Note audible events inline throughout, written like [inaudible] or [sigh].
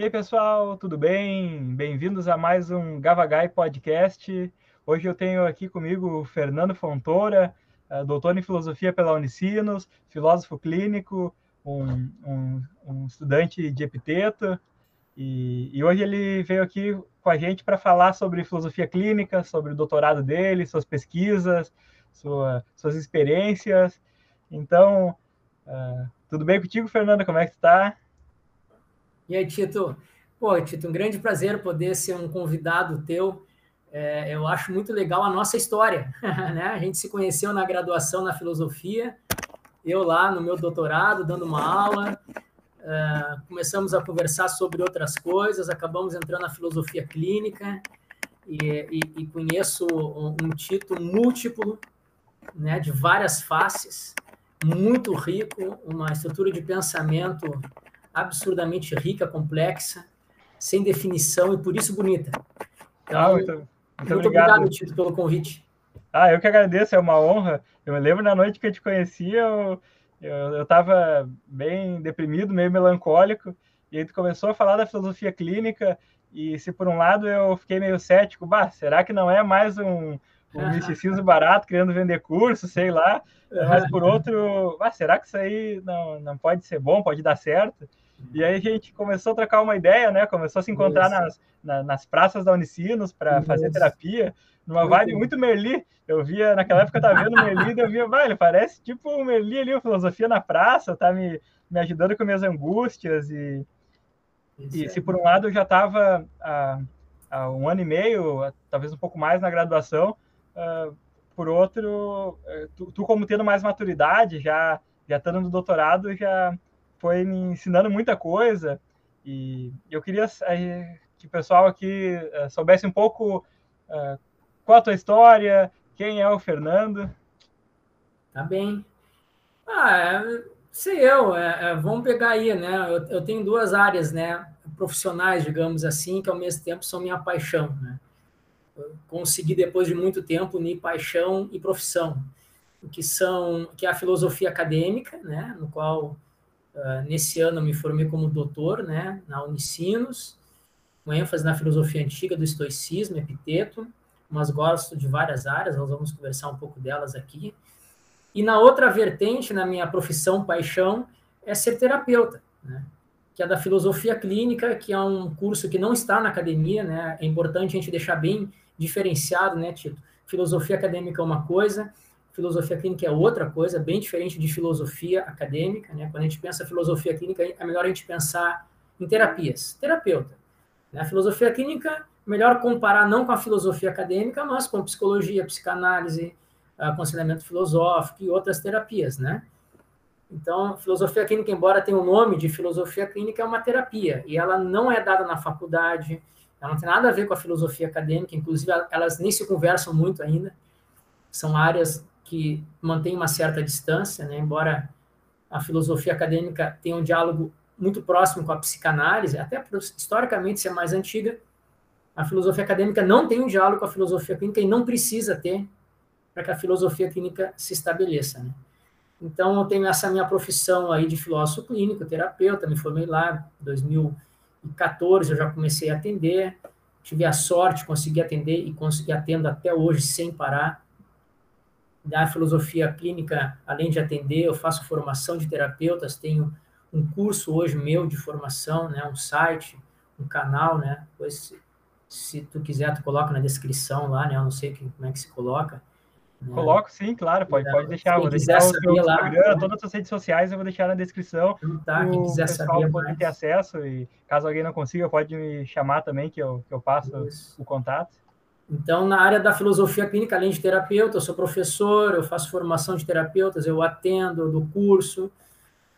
E aí, pessoal, tudo bem? Bem-vindos a mais um Gavagai Podcast. Hoje eu tenho aqui comigo o Fernando Fontoura, eh, doutor em filosofia pela Unicinos, filósofo clínico, um, um, um estudante de epiteto. E, e, hoje ele veio aqui com a gente para falar sobre filosofia clínica, sobre o doutorado dele, suas pesquisas, sua, suas experiências. Então, uh, tudo bem contigo, Fernando? Como é que está? E aí, Tito? Pô, Tito, um grande prazer poder ser um convidado teu. É, eu acho muito legal a nossa história, [laughs] né? A gente se conheceu na graduação na filosofia, eu lá no meu doutorado, dando uma aula, uh, começamos a conversar sobre outras coisas, acabamos entrando na filosofia clínica, e, e, e conheço um, um Tito múltiplo, né, de várias faces, muito rico, uma estrutura de pensamento absurdamente rica, complexa, sem definição e por isso bonita. Então, ah, muito, muito, muito obrigado, obrigado Tito, pelo convite. Ah, eu que agradeço, é uma honra. Eu me lembro na noite que eu te conhecia, eu estava bem deprimido, meio melancólico, e aí tu começou a falar da filosofia clínica, e se por um lado eu fiquei meio cético, bah, será que não é mais um, um misticismo barato, querendo vender curso, sei lá, mas por outro, ah, será que isso aí não, não pode ser bom, pode dar certo? E aí a gente começou a trocar uma ideia, né? Começou a se encontrar nas, na, nas praças da Unicinos para fazer terapia, numa vibe muito Merli. Eu via, naquela época eu tava vendo Merli, eu via, vai, ele parece tipo o Merli ali, a filosofia na praça, tá me, me ajudando com minhas angústias. E, e se por um lado eu já estava há, há, um ano e meio, talvez um pouco mais na graduação, uh, por outro, eh, tu, tu, como tendo mais maturidade, já já estando no doutorado, já foi me ensinando muita coisa e eu queria eh, que o pessoal aqui eh, soubesse um pouco uh, qual a tua história, quem é o Fernando. Tá bem. Ah, é, sei eu, é, é, vamos pegar aí, né? Eu, eu, tenho duas áreas, né? Profissionais, digamos assim, que ao mesmo tempo são minha paixão, né? Consegui depois de muito tempo unir paixão e profissão, que são que é a filosofia acadêmica, né? No qual Uh, nesse ano eu me formei como doutor né, na Unicinos, com ênfase na filosofia antiga do estoicismo, epiteto, mas gosto de várias áreas, nós vamos conversar um pouco delas aqui. E na outra vertente, na minha profissão, paixão, é ser terapeuta, né? que é da filosofia clínica, que é um curso que não está na academia, né? É importante a gente deixar bem diferenciado, né, Tito? Filosofia acadêmica é uma coisa, filosofia clínica é outra coisa, bem diferente de filosofia acadêmica. Né? Quando a gente pensa filosofia clínica, é melhor a gente pensar em terapias, terapeuta. Né? A filosofia clínica, melhor comparar não com a filosofia acadêmica, mas com psicologia, psicanálise, aconselhamento filosófico e outras terapias, né? Então, filosofia clínica, embora tenha o nome de filosofia clínica, é uma terapia, e ela não é dada na faculdade, ela não tem nada a ver com a filosofia acadêmica, inclusive elas nem se conversam muito ainda, são áreas que mantém uma certa distância, né? embora a filosofia acadêmica tenha um diálogo muito próximo com a psicanálise, até historicamente ser mais antiga, a filosofia acadêmica não tem um diálogo com a filosofia clínica e não precisa ter para que a filosofia clínica se estabeleça. Né? Então, eu tenho essa minha profissão aí de filósofo clínico, terapeuta, me formei lá em 2014, eu já comecei a atender, tive a sorte, consegui atender e consegui atendo até hoje sem parar. Da filosofia clínica, além de atender, eu faço formação de terapeutas, tenho um curso hoje meu de formação, né, um site, um canal, né, depois se, se tu quiser tu coloca na descrição lá, né, eu não sei que, como é que se coloca. Né? Coloco sim, claro, pode, pode deixar, quem vou deixar o teu Instagram, lá, todas as redes sociais eu vou deixar na descrição, então, tá, quem quiser saber pode ter acesso e caso alguém não consiga, pode me chamar também que eu, que eu passo Isso. o contato. Então, na área da filosofia clínica, além de terapeuta, eu sou professor, eu faço formação de terapeutas, eu atendo do curso,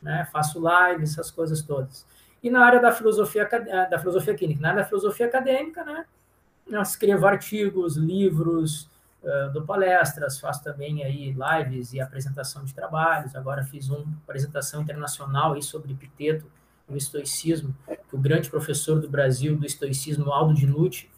né, faço lives, essas coisas todas. E na área da filosofia, eh, da filosofia clínica, na área da filosofia acadêmica, né, eu escrevo artigos, livros, uh, dou palestras, faço também aí lives e apresentação de trabalhos. Agora fiz uma apresentação internacional aí sobre Epiteto o estoicismo, que o grande professor do Brasil do estoicismo, Aldo Dinucci,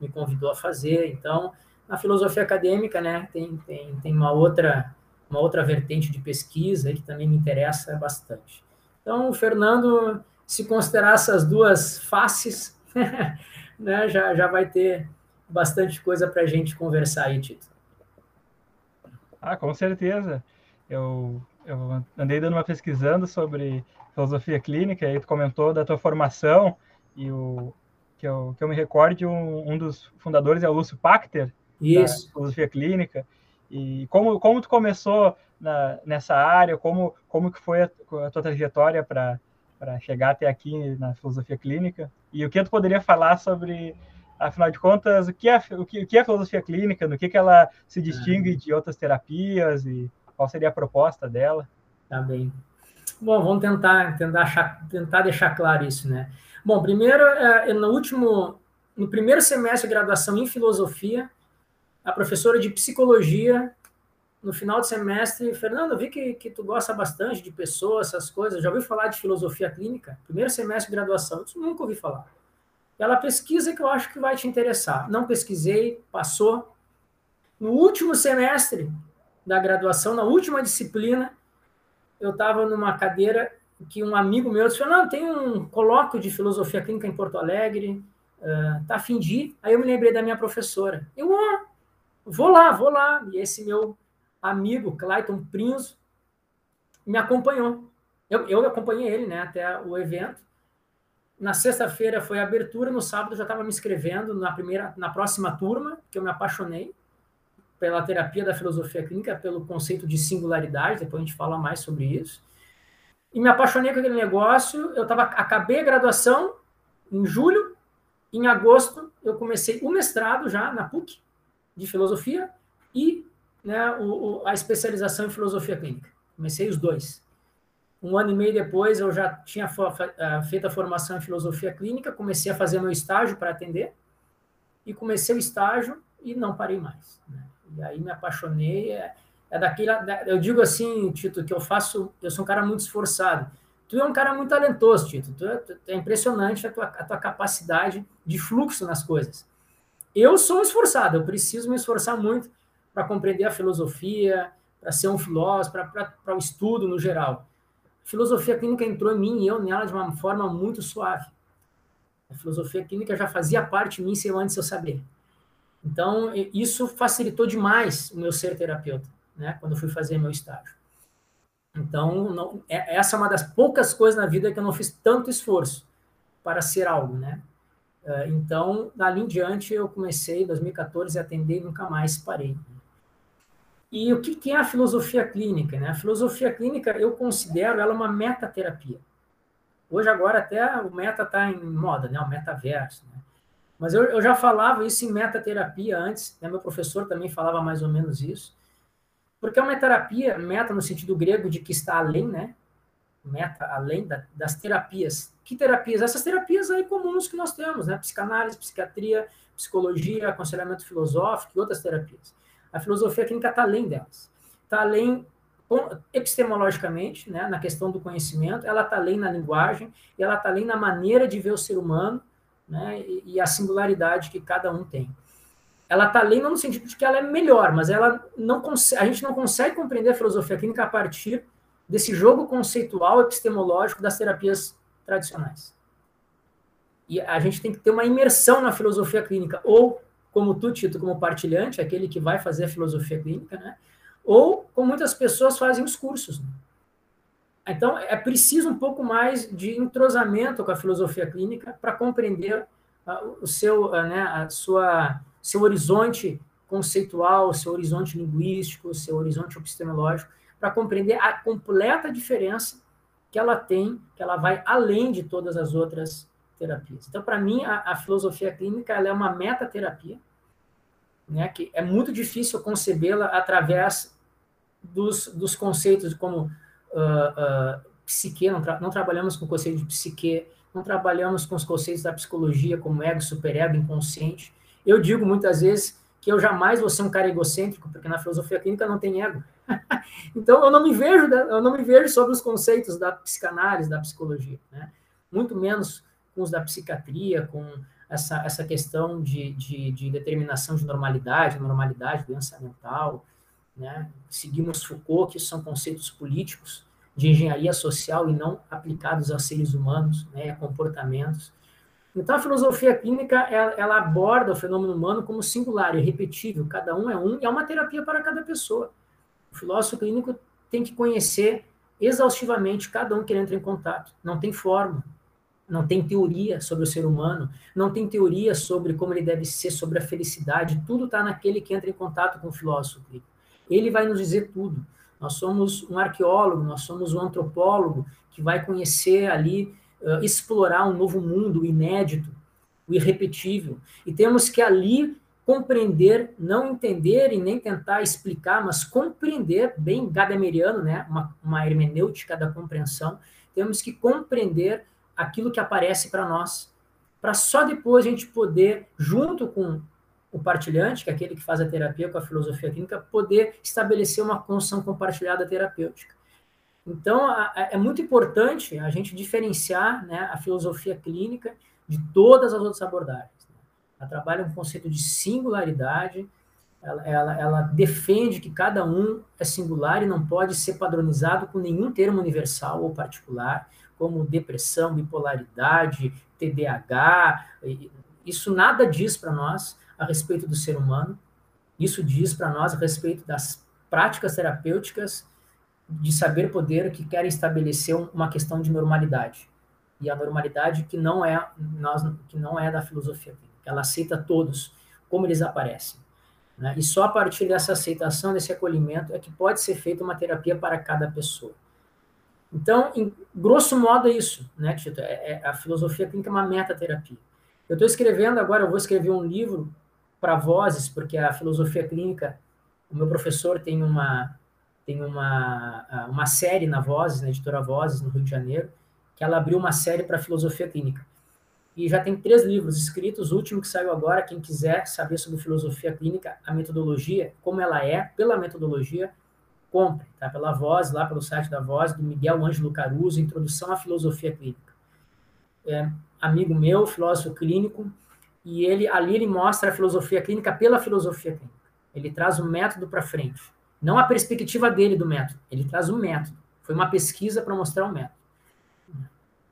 me convidou a fazer. Então, na filosofia acadêmica, né, tem, tem, tem uma outra uma outra vertente de pesquisa que também me interessa bastante. Então, o Fernando se considerar essas duas faces, [laughs] né, já, já vai ter bastante coisa para a gente conversar aí, Tito. Ah, com certeza. Eu, eu andei dando uma pesquisando sobre filosofia clínica, e tu comentou da tua formação, e o que eu, que eu me recorde, um, um dos fundadores é o Lúcio Pachter, Isso. da filosofia clínica, e como, como tu começou na, nessa área, como, como que foi a, a tua trajetória para chegar até aqui na filosofia clínica, e o que tu poderia falar sobre, afinal de contas, o que é, o que, o que é filosofia clínica, no que, que ela se distingue de outras terapias, e qual seria a proposta dela? Tá bem. Bom, vamos tentar, tentar, achar, tentar deixar claro isso, né? Bom, primeiro, é, no último, no primeiro semestre de graduação em filosofia, a professora de psicologia, no final do semestre, Fernando, eu vi que, que tu gosta bastante de pessoas, essas coisas, já ouviu falar de filosofia clínica? Primeiro semestre de graduação, eu nunca ouvi falar. Ela pesquisa que eu acho que vai te interessar. Não pesquisei, passou. No último semestre da graduação, na última disciplina, eu estava numa cadeira que um amigo meu disse, não, tem um colóquio de filosofia clínica em Porto Alegre, uh, tá a fim de? Aí eu me lembrei da minha professora. Eu, oh, vou lá, vou lá. E esse meu amigo, Clayton Prinzo, me acompanhou. Eu, eu acompanhei ele né, até o evento. Na sexta-feira foi a abertura, no sábado já estava me inscrevendo na primeira, na próxima turma, que eu me apaixonei pela terapia da filosofia clínica, pelo conceito de singularidade, depois a gente fala mais sobre isso. E me apaixonei com aquele negócio. Eu tava, acabei a graduação em julho, em agosto eu comecei o mestrado já na PUC de filosofia e né, o, o, a especialização em filosofia clínica. Comecei os dois. Um ano e meio depois eu já tinha feito a formação em filosofia clínica, comecei a fazer meu estágio para atender e comecei o estágio e não parei mais. Né? E aí me apaixonei. É, é daquele. Eu digo assim, Tito, que eu faço. Eu sou um cara muito esforçado. Tu é um cara muito talentoso, Tito. Tu é, é impressionante a tua, a tua capacidade de fluxo nas coisas. Eu sou esforçado, eu preciso me esforçar muito para compreender a filosofia, para ser um filósofo, para o estudo no geral. Filosofia clínica entrou em mim e eu nela de uma forma muito suave. A filosofia clínica já fazia parte de mim sem antes eu saber. Então, isso facilitou demais o meu ser terapeuta, né, quando eu fui fazer meu estágio. Então, não, é, essa é uma das poucas coisas na vida que eu não fiz tanto esforço para ser algo, né? É, então, dali em diante, eu comecei em 2014 a atender e nunca mais parei. E o que é a filosofia clínica? Né? A filosofia clínica, eu considero ela uma metaterapia. Hoje, agora, até o meta está em moda, né? o metaverso. Né? Mas eu, eu já falava isso em metaterapia antes, né? meu professor também falava mais ou menos isso. Porque é uma terapia, meta no sentido grego de que está além, né? Meta, além da, das terapias. Que terapias? Essas terapias aí comuns que nós temos, né? Psicanálise, psiquiatria, psicologia, aconselhamento filosófico e outras terapias. A filosofia clínica está além delas. Está além epistemologicamente, né, na questão do conhecimento, ela está além na linguagem, e ela está além na maneira de ver o ser humano, né, e, e a singularidade que cada um tem. Ela está além não no sentido de que ela é melhor, mas ela não a gente não consegue compreender a filosofia clínica a partir desse jogo conceitual epistemológico das terapias tradicionais. E a gente tem que ter uma imersão na filosofia clínica, ou como tu, Tito, como partilhante, aquele que vai fazer a filosofia clínica, né? ou como muitas pessoas fazem os cursos. Então, é preciso um pouco mais de entrosamento com a filosofia clínica para compreender uh, o seu, uh, né, a sua, seu horizonte conceitual, seu horizonte linguístico, seu horizonte epistemológico, para compreender a completa diferença que ela tem, que ela vai além de todas as outras terapias. Então, para mim, a, a, filosofia clínica é uma metaterapia, né, que é muito difícil concebê-la através dos, dos conceitos como uh, uh, psique, não, tra não, trabalhamos com o conceito de psique, não trabalhamos com os conceitos da psicologia como ego, superego, inconsciente. Eu digo muitas vezes que eu jamais vou ser um cara egocêntrico, porque na filosofia clínica não tem ego. [laughs] então eu não me vejo, eu não me vejo sobre os conceitos da psicanálise, da psicologia, né? Muito menos com os da psiquiatria, com essa, essa questão de, de, de determinação de normalidade, normalidade, doença mental, né? Seguimos Foucault, que são conceitos políticos, de engenharia social e não aplicados a seres humanos, né, a comportamentos. Então, a filosofia clínica, ela, ela, aborda o fenômeno humano como singular e repetível, cada um é um, e é uma terapia para cada pessoa. O filósofo clínico tem que conhecer exaustivamente cada um que ele entra em contato. Não tem forma, não tem teoria sobre o ser humano, não tem teoria sobre como ele deve ser, sobre a felicidade, tudo está naquele que entra em contato com o filósofo. Ele vai nos dizer tudo. Nós somos um arqueólogo, nós somos um antropólogo que vai conhecer ali, uh, explorar um novo mundo inédito, o irrepetível. E temos que ali compreender, não entender e nem tentar explicar, mas compreender, bem gadameriano, né? uma, uma hermenêutica da compreensão, temos que compreender aquilo que aparece para nós, para só depois a gente poder, junto com o partilhante, que é aquele que faz a terapia com a filosofia clínica, poder estabelecer uma construção compartilhada terapêutica. Então, é muito importante a gente diferenciar né, a filosofia clínica de todas as outras abordagens. Né? Ela trabalha um conceito de singularidade, ela, ela, ela, defende que cada um é singular e não pode ser padronizado com nenhum termo universal ou particular, como depressão, bipolaridade, TDAH. Isso nada diz para nós a respeito do ser humano. Isso diz para nós a respeito das práticas terapêuticas de saber poder que querem estabelecer uma questão de normalidade. E a normalidade que não é nós que não é da filosofia, ela aceita todos como eles aparecem. Né? E só a partir dessa aceitação, desse acolhimento, é que pode ser feita uma terapia para cada pessoa. Então, em grosso modo, é isso, né, Tito? É, é, a filosofia clínica é uma metaterapia. Eu estou escrevendo agora, eu vou escrever um livro para vozes, porque a filosofia clínica, o meu professor tem uma tem uma, uma série na Vozes, na editora Vozes, no Rio de Janeiro, que ela abriu uma série para filosofia clínica. E já tem três livros escritos, o último que saiu agora, quem quiser saber sobre filosofia clínica, a metodologia, como ela é, pela metodologia, compre, tá? Pela Voz, lá pelo site da Voz, do Miguel Ângelo Caruso, Introdução à Filosofia Clínica. É, amigo meu, filósofo clínico, e ele ali ele mostra a filosofia clínica pela filosofia clínica. Ele traz o método para frente. Não a perspectiva dele do método, ele traz o método. Foi uma pesquisa para mostrar o método.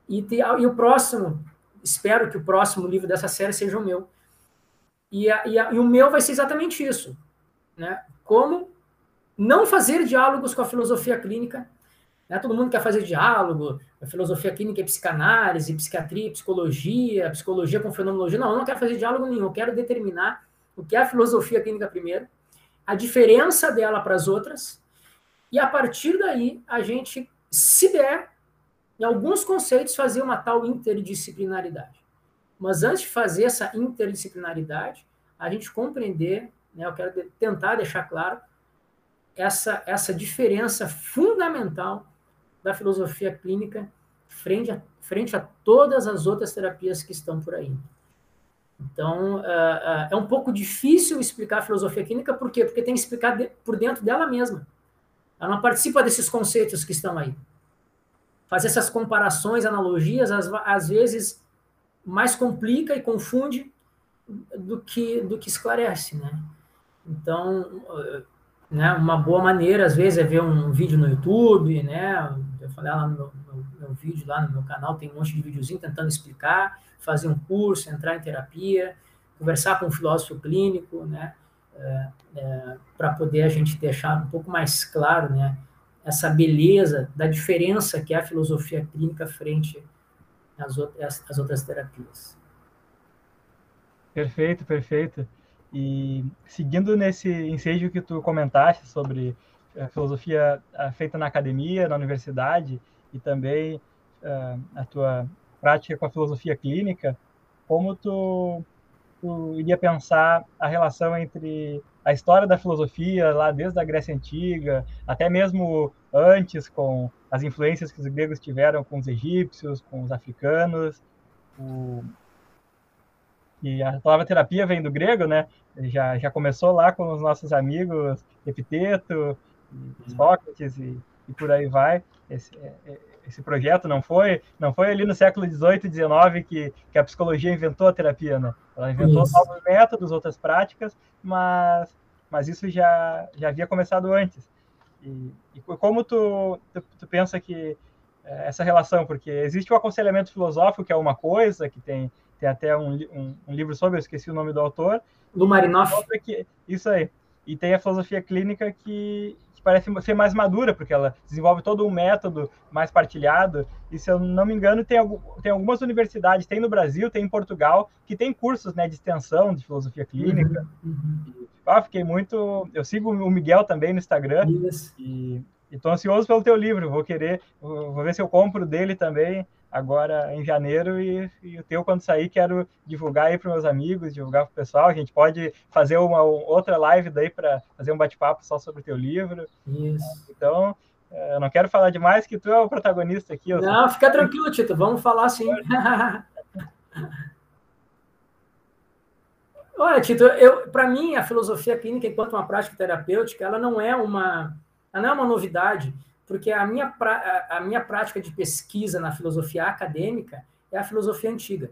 E, te, e, o próximo, espero que o próximo livro dessa série seja o meu. E, a, e, a, e o meu vai ser exatamente isso. Né? Como não fazer diálogos com a filosofia clínica. Né? Todo mundo quer fazer diálogo, a filosofia clínica é psicanálise, psiquiatria, psicologia, psicologia com fenomenologia. Não, eu não quero fazer diálogo nenhum, eu quero determinar o que é a filosofia clínica primeiro, a diferença dela para as outras, e a partir daí a gente, se der, em alguns conceitos, fazer uma tal interdisciplinaridade. Mas antes de fazer essa interdisciplinaridade, a gente compreender, né, eu quero tentar deixar claro, essa, essa diferença fundamental da filosofia clínica frente a, frente a todas as outras terapias que estão por aí. Então, uh, uh, é um pouco difícil explicar a filosofia clínica, por quê? Porque tem que explicar por dentro dela mesma. Ela não participa desses conceitos que estão aí. Fazer essas comparações, analogias, às, às vezes mais complica e confunde do que, do que esclarece, né? Então, né? Uma boa maneira, às vezes, é ver um vídeo no YouTube, né? Eu falei lá no meu, no meu vídeo, lá no meu canal, tem um monte de videozinho tentando explicar, fazer um curso, entrar em terapia, conversar com um filósofo clínico, né? É, é, para poder a gente deixar um pouco mais claro, né? Essa beleza da diferença que é a filosofia clínica frente às outras, às outras terapias. Perfeito, perfeito. E seguindo nesse ensejo que tu comentaste sobre a eh, filosofia eh, feita na academia, na universidade, e também uh, a tua prática com a filosofia clínica, como tu, tu iria pensar a relação entre a história da filosofia, lá desde a Grécia Antiga, até mesmo antes, com as influências que os gregos tiveram com os egípcios, com os africanos, o, e a palavra terapia vem do grego, né? Já, já começou lá com os nossos amigos Epiteto, Sócrates e, e por aí vai. Esse, é, é, esse projeto não foi não foi ali no século XVIII e XIX que, que a psicologia inventou a terapia, né? Ela inventou isso. novos métodos, outras práticas, mas, mas isso já, já havia começado antes. E, e como tu, tu, tu, pensa que é, essa relação, porque existe o aconselhamento filosófico, que é uma coisa, que tem, tem até um, um, um livro sobre, eu esqueci o nome do autor. Lumarinoff. Que, isso aí. E tem a filosofia clínica que, que parece ser mais madura, porque ela desenvolve todo um método mais partilhado. E se eu não me engano, tem, tem algumas universidades, tem no Brasil, tem em Portugal, que tem cursos né, de extensão de filosofia clínica. Uhum, uhum. Ah, fiquei muito. Eu sigo o Miguel também no Instagram. Isso. E estou ansioso pelo teu livro. Vou querer, vou ver se eu compro dele também agora em janeiro e, e, o teu quando sair quero divulgar aí para meus amigos, divulgar para o pessoal. A gente pode fazer uma outra live daí para fazer um bate-papo só sobre o teu livro. Isso. Então, é, eu não quero falar demais que tu é o protagonista aqui. Não, fica tranquilo, Tito. Vamos falar sim. [laughs] Olha, Tito, eu, para mim a filosofia clínica enquanto uma prática terapêutica, ela não é uma, ela não é uma novidade porque a minha, a minha prática de pesquisa na filosofia acadêmica é a filosofia antiga,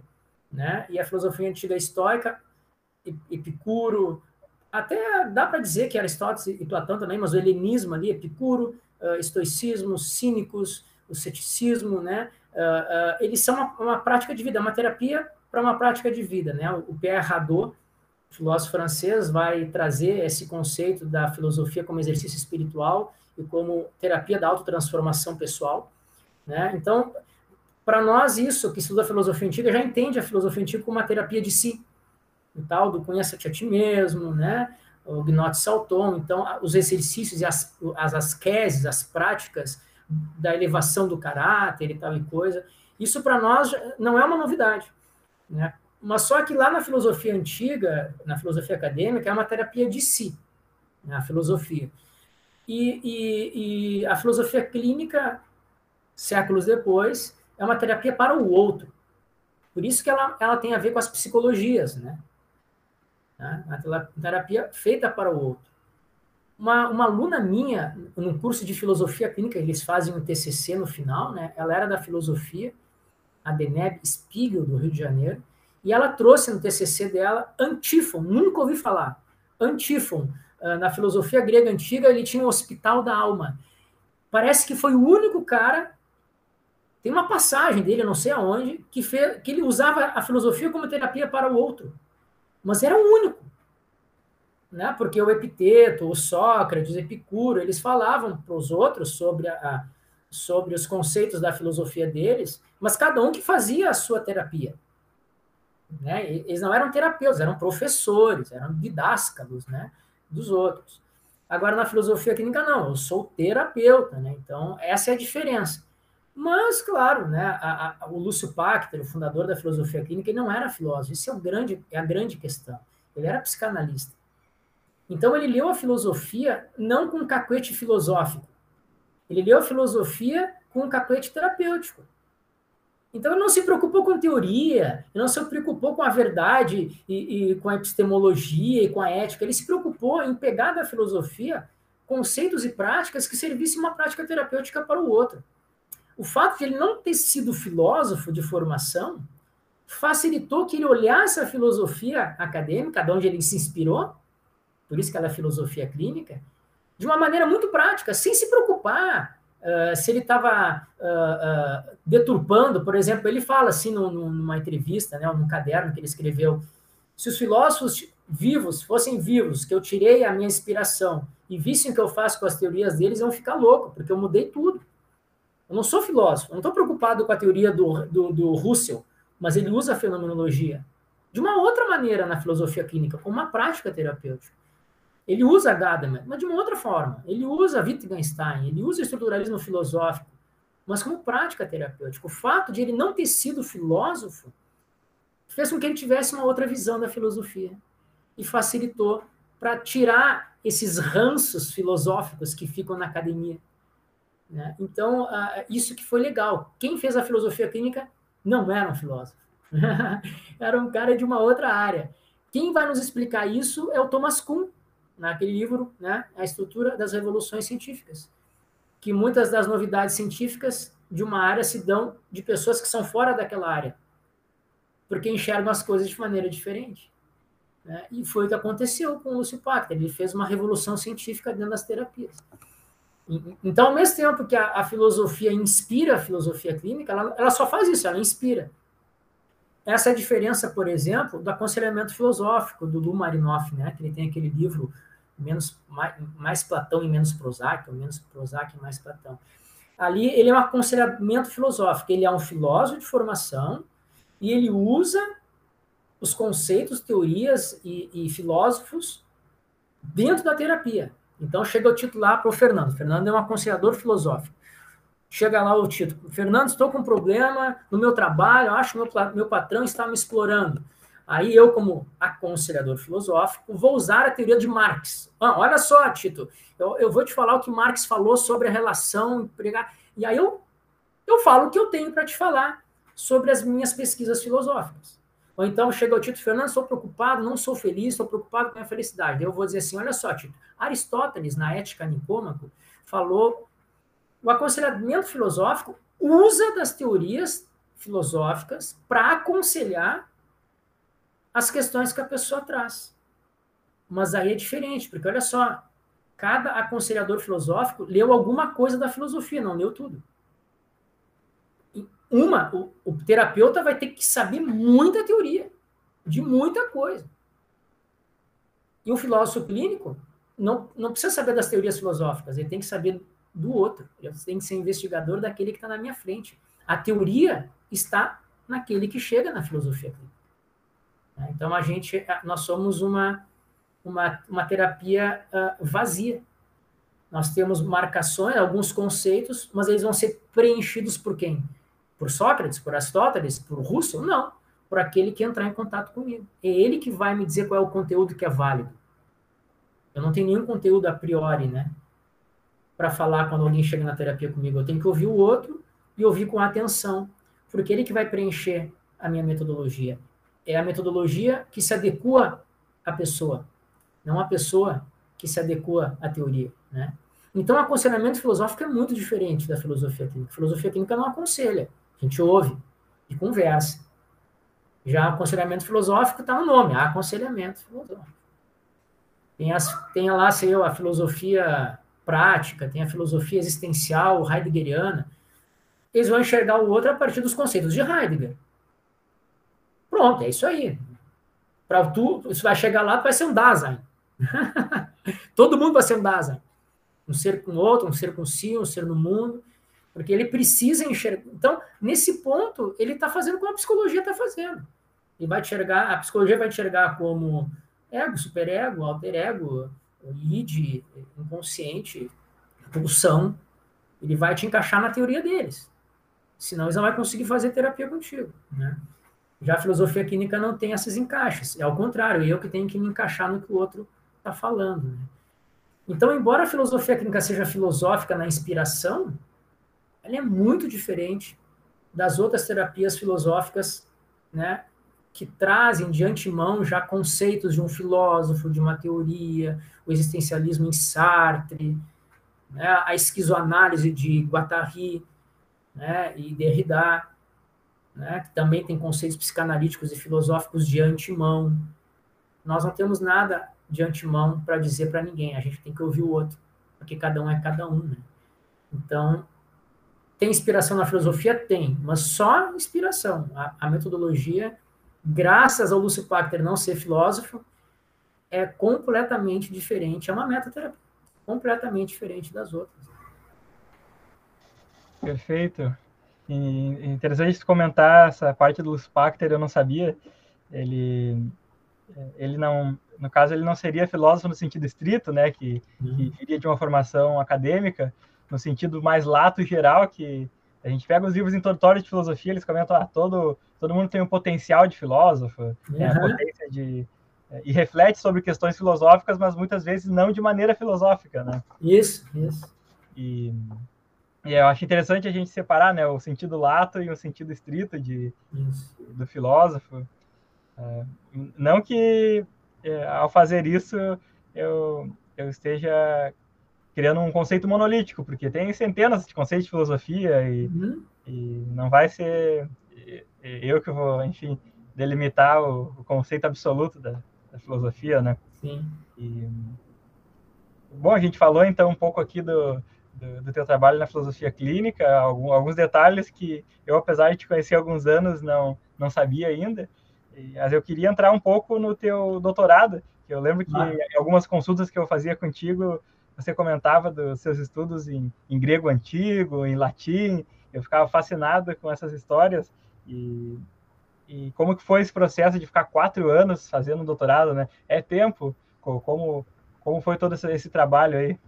né? E a filosofia antiga estoica, Epicuro, até dá para dizer que Aristóteles e Platão também, mas o helenismo ali, Epicuro, uh, estoicismo, cínicos, o ceticismo, né? Uh, uh, eles são uma, uma, prática de vida, uma terapia para uma prática de vida, né? O Pierre Hadot, filósofo francês, vai trazer esse conceito da filosofia como exercício espiritual e como terapia da autotransformação pessoal. Né? Então, para nós, isso que estuda a filosofia antiga já entende a filosofia antiga como uma terapia de si, o tal do conheça-te a ti mesmo, né? o Gnote Salton. Então, os exercícios e as, as asqueses, as práticas da elevação do caráter e tal e coisa, isso para nós não é uma novidade. Né? Mas só que lá na filosofia antiga, na filosofia acadêmica, é uma terapia de si, né? a filosofia. E, e, e a filosofia clínica, séculos depois, é uma terapia para o outro. Por isso que ela, ela tem a ver com as psicologias, né? Uma terapia feita para o outro. Uma, uma aluna minha, num curso de filosofia clínica, eles fazem um TCC no final, né? Ela era da filosofia, a Deneb Spiegel, do Rio de Janeiro, e ela trouxe no TCC dela antífon, nunca ouvi falar, antífon, na filosofia grega antiga, ele tinha o hospital da alma. Parece que foi o único cara, tem uma passagem dele, não sei aonde, que, fez, que ele usava a filosofia como terapia para o outro. Mas era o único. Né? Porque o Epiteto, o Sócrates, Epicuro, eles falavam para os outros sobre, a, sobre os conceitos da filosofia deles, mas cada um que fazia a sua terapia. Né? Eles não eram terapeutas, eram professores, eram didáscalos, né? Dos outros. Agora, na filosofia clínica, não, eu sou terapeuta, né? Então, essa é a diferença. Mas, claro, né, a, a, o Lúcio Pachter, o fundador da filosofia clínica, ele não era filósofo, isso é, o grande, é a grande questão. Ele era psicanalista. Então, ele leu a filosofia não com um cacuete filosófico, ele leu a filosofia com um cacuete terapêutico. Então ele não se preocupou com teoria, ele não se preocupou com a verdade e, e, com a epistemologia e com a ética, ele se preocupou em pegar da filosofia conceitos e práticas que servissem uma prática terapêutica para o outro. O fato de ele não ter sido filósofo de formação facilitou que ele olhasse a filosofia acadêmica, de onde ele se inspirou, por isso que ela é filosofia clínica, de uma maneira muito prática, sem se preocupar Uh, se ele estava uh, uh, deturpando, por exemplo, ele fala assim numa entrevista, né, num caderno que ele escreveu, se os filósofos vivos fossem vivos, que eu tirei a minha inspiração e vissem o que eu faço com as teorias deles, iam ficar louco, porque eu mudei tudo. Eu não sou filósofo, eu não estou preocupado com a teoria do, do, do Russell, mas ele usa a fenomenologia de uma outra maneira na filosofia clínica, como uma prática terapêutica. Ele usa Gadamer, mas de uma outra forma. Ele usa Wittgenstein, ele usa estruturalismo filosófico, mas como prática terapêutica. O fato de ele não ter sido filósofo fez com que ele tivesse uma outra visão da filosofia e facilitou para tirar esses ranços filosóficos que ficam na academia. Né? Então, uh, isso que foi legal. Quem fez a filosofia clínica não era um filósofo, [laughs] era um cara de uma outra área. Quem vai nos explicar isso é o Thomas Kuhn, naquele livro, né, a estrutura das revoluções científicas, que muitas das novidades científicas de uma área se dão de pessoas que são fora daquela área, porque enxergam as coisas de maneira diferente. Né? E foi o que aconteceu com o Lúcio Pachter, ele fez uma revolução científica dentro das terapias. Então, ao mesmo tempo que a, a filosofia inspira a filosofia clínica, ela, ela, só faz isso, ela inspira. Essa é a diferença, por exemplo, do aconselhamento filosófico do Lu Marinoff, né? que ele tem aquele livro menos mais, mais Platão e menos Prozac, ou menos Prozac e mais Platão. Ali ele é um aconselhamento filosófico, ele é um filósofo de formação e ele usa os conceitos, teorias e, e filósofos dentro da terapia. Então chega o título lá para o Fernando. O Fernando é um aconselhador filosófico. Chega lá o título. Fernando, estou com um problema no meu trabalho, acho que meu, meu patrão está me explorando. Aí eu, como aconselhador filosófico, vou usar a teoria de Marx. Ah, olha só, Tito, eu, eu, vou te falar o que Marx falou sobre a relação empregar. E aí eu, eu falo o que eu tenho para te falar sobre as minhas pesquisas filosóficas. Ou então chega o Tito Fernando, sou preocupado, não sou feliz, estou preocupado com a minha felicidade. Eu vou dizer assim: olha só, Tito, Aristóteles, na Ética Nicômaco, falou o aconselhamento filosófico usa das teorias filosóficas para aconselhar as questões que a pessoa traz. Mas aí é diferente, porque olha só, cada aconselhador filosófico leu alguma coisa da filosofia, não leu tudo uma, o, o terapeuta vai ter que saber muita teoria, de muita coisa. E o filósofo clínico não, não precisa saber das teorias filosóficas, ele tem que saber do outro. Ele tem que ser investigador daquele que está na minha frente. A teoria está naquele que chega na filosofia clínica. Né? Então a gente, nós somos uma uma, uma terapia uh, vazia. Nós temos marcações, alguns conceitos, mas eles vão ser preenchidos por quem? Por Sócrates, por Aristóteles, por Russell? Não. Por aquele que entrar em contato comigo. É ele que vai me dizer qual é o conteúdo que é válido. Eu não tenho nenhum conteúdo a priori, né? Para falar quando alguém chega na terapia comigo. Eu tenho que ouvir o outro e ouvir com atenção. Porque ele que vai preencher a minha metodologia. É a metodologia que se adequa à pessoa, não a pessoa que se adequa à teoria, né? Então, aconselhamento filosófico é muito diferente da filosofia clínica. A filosofia clínica não aconselha, a gente ouve e conversa. Já aconselhamento filosófico está no nome, aconselhamento filosófico. Tem, as, tem lá, sei eu, a filosofia prática, tem a filosofia existencial heideggeriana. Eles vão enxergar o outro a partir dos conceitos de Heidegger. Pronto, é isso aí. Para tu, você vai chegar lá, vai ser um Dasein. [laughs] Todo mundo vai ser um Dasein. Um ser com outro, um ser com si, um ser no mundo porque ele precisa enxergar. Então, nesse ponto, ele está fazendo como a psicologia está fazendo. Ele vai enxergar, a psicologia vai enxergar como ego, superego, alter ego, id, inconsciente, pulsão. Ele vai te encaixar na teoria deles. Senão, eles não vão conseguir fazer terapia contigo. Né? Já a filosofia clínica não tem esses encaixes. É ao contrário, eu que tenho que me encaixar no que o outro está falando. Né? Então, embora a filosofia clínica seja filosófica na inspiração, ela é muito diferente das outras terapias filosóficas, né, que trazem de antemão já conceitos de um filósofo, de uma teoria, o existencialismo em Sartre, né, a esquizoanálise de Guattari né, e Derrida, né, que também tem conceitos psicanalíticos e filosóficos de antemão. Nós não temos nada de antemão para dizer para ninguém, a gente tem que ouvir o outro, porque cada um é cada um. Né? Então, tem inspiração na filosofia? Tem, mas só inspiração. A, a metodologia, graças ao Lúcio Pachter não ser filósofo, é completamente diferente. É uma metaterapia completamente diferente das outras. Perfeito. E, interessante comentar essa parte do Lúcio Pachter, eu não sabia. Ele, ele não, no caso, ele não seria filósofo no sentido estrito, né, que, uhum. que viria de uma formação acadêmica, no sentido mais lato geral, que a gente pega os livros introdutórios de filosofia, eles comentam, ah, todo, todo mundo tem um potencial de filósofo, uhum. a potência de... e reflete sobre questões filosóficas, mas muitas vezes não de maneira filosófica, né? Isso, isso. E, e eu acho interessante a gente separar, né, o sentido lato e o sentido estrito de, do filósofo. Uh, não que é, ao fazer isso eu, eu esteja criando um conceito monolítico, porque tem centenas de conceitos de filosofia e, uhum. e não vai ser eu que vou, enfim, delimitar o, o conceito absoluto da, da, filosofia, né? Sim. E, bom, a gente falou então um pouco aqui do, do, do teu trabalho na filosofia clínica, algum, alguns detalhes que eu, apesar de te conhecer há alguns anos, não, não sabia ainda. Mas eu queria entrar um pouco no teu doutorado, que eu lembro que ah. algumas consultas que eu fazia contigo, você comentava dos seus estudos em, em grego antigo, em latim, eu ficava fascinado com essas histórias e, e como que foi esse processo de ficar quatro anos fazendo um doutorado, né? É tempo? Como, como foi todo esse, esse trabalho aí?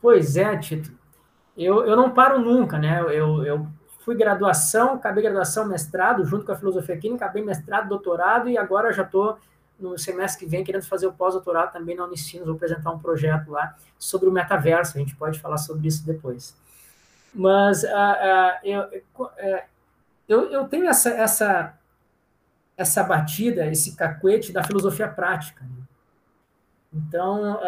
Pois é, Tito. Eu, eu não paro nunca, né? Eu, eu fui graduação, acabei graduação, mestrado, junto com a filosofia clínica, acabei mestrado, doutorado, e agora já estou no semestre que vem querendo fazer o pós-doutorado também na Unicinos, vou apresentar um projeto lá sobre o metaverso, a gente pode falar sobre isso depois. Mas uh, uh, eu, uh, eu, eu, tenho essa, essa, essa batida, esse cacuete da filosofia prática. Né? Então,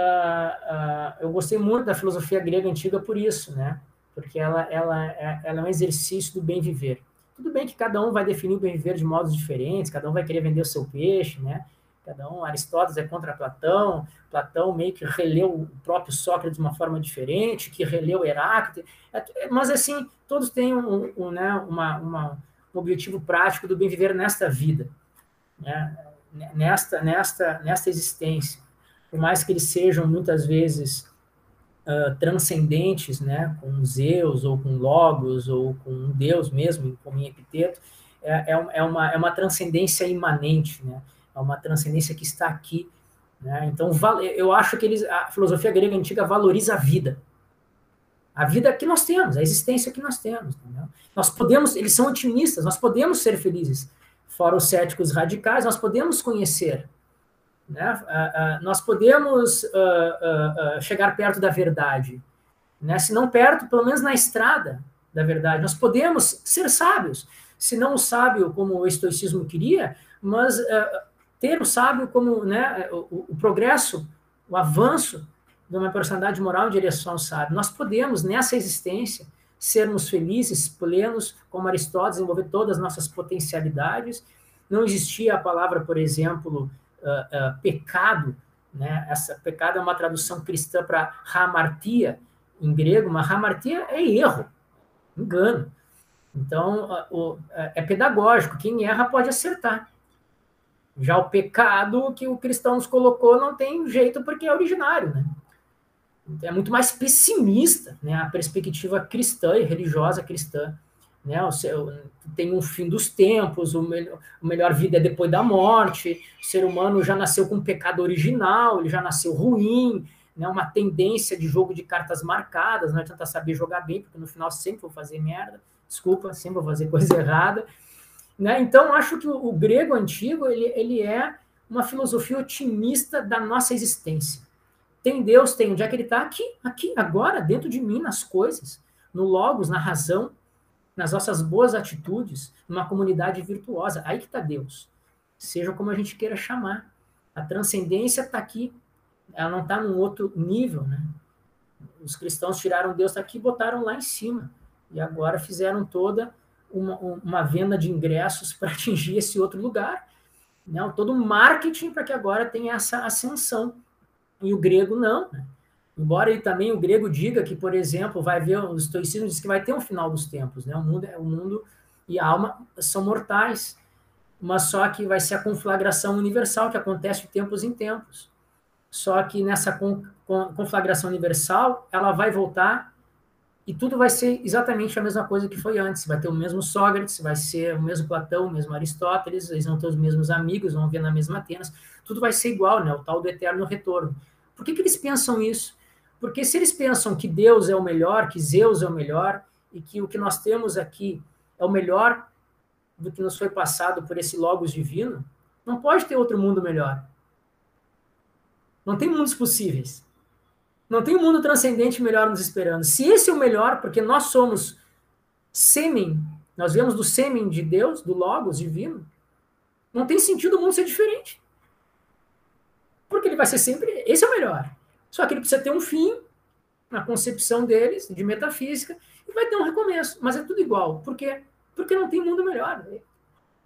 eu gostei muito da filosofia grega antiga por isso, né? porque ela, ela, é, ela é um exercício do bem viver. Tudo bem que cada um vai definir o bem viver de modos diferentes, cada um vai querer vender o seu peixe, né? Cada um, Aristóteles é contra Platão, Platão meio que releu o próprio Sócrates de uma forma diferente, que releu Heráclito, é, mas assim, todos têm um, um, né, uma, uma, um objetivo prático do bem viver nesta vida, né? nesta, nesta, nesta existência. Por mais que eles sejam muitas vezes uh, transcendentes, né, com Zeus, ou com Logos, ou com um Deus mesmo, como em Epiteto, é, é, é, uma, é uma transcendência imanente, né? É uma transcendência que está aqui. Né? Então, eu acho que eles, a filosofia grega antiga valoriza a vida. A vida que nós temos, a existência que nós temos. Entendeu? Nós podemos, eles são otimistas, nós podemos ser felizes. Fora os céticos radicais, nós podemos conhecer. Né? Nós podemos uh, chegar perto da verdade. Né? Se não perto, pelo menos na estrada da verdade. Nós podemos ser sábios. Se não o sábio como o estoicismo queria, mas ter o sábio como né, o, o, progresso, o avanço de uma personalidade moral em direção ao sábio. Nós podemos, nessa existência, sermos felizes, plenos, como Aristóteles, desenvolver todas as nossas potencialidades. Não existia a palavra, por exemplo, uh, uh, pecado, né? Essa pecado é uma tradução cristã para hamartia em grego, mas hamartia é erro, engano. Então, uh, é pedagógico, quem erra pode acertar. Já o pecado que o cristão nos colocou não tem jeito porque é originário, né? É muito mais pessimista, né? A perspectiva cristã e religiosa cristã, né? O seu, tem um fim dos tempos, o melhor, melhor vida é depois da morte. O ser humano já nasceu com um pecado original, ele já nasceu ruim, né? Uma tendência de jogo de cartas marcadas, não tentar saber jogar bem, porque no final sempre vou fazer merda. Desculpa, sempre vou fazer coisa [laughs] errada. Né? Então, acho que o, o grego antigo ele, ele é uma filosofia otimista da nossa existência. Tem Deus, tem onde é que ele está? Aqui, aqui, agora, dentro de mim, nas coisas, no logos, na razão, nas nossas boas atitudes, numa comunidade virtuosa. Aí que está Deus. Seja como a gente queira chamar. A transcendência está aqui. Ela não está num outro nível, né? Os cristãos tiraram Deus daqui e botaram lá em cima. E agora fizeram toda uma, uma venda de ingressos para atingir esse outro lugar, né? todo um marketing para que agora tenha essa ascensão. E o grego não. Né? Embora ele também, o grego diga que, por exemplo, vai ver, o estoicismo diz que vai ter um final dos tempos, né? o, mundo, o mundo e a alma são mortais, mas só que vai ser a conflagração universal que acontece de tempos em tempos. Só que nessa conflagração universal, ela vai voltar e tudo vai ser exatamente a mesma coisa que foi antes. Vai ter o mesmo Sócrates, vai ser o mesmo Platão, o mesmo Aristóteles, eles vão ter os mesmos amigos, vão ver na mesma Atenas. Tudo vai ser igual, né? O tal do eterno retorno. Por que, que eles pensam isso? Porque se eles pensam que Deus é o melhor, que Zeus é o melhor, e que o que nós temos aqui é o melhor do que nos foi passado por esse Logos divino, não pode ter outro mundo melhor. Não tem mundos possíveis. Não tem um mundo transcendente melhor nos esperando. Se esse é o melhor, porque nós somos sêmen, nós vemos do sêmen de Deus, do Logos divino, não tem sentido o mundo ser diferente. Porque ele vai ser sempre. Esse é o melhor. Só que ele precisa ter um fim na concepção deles, de metafísica, e vai ter um recomeço. Mas é tudo igual. Por quê? Porque não tem mundo melhor.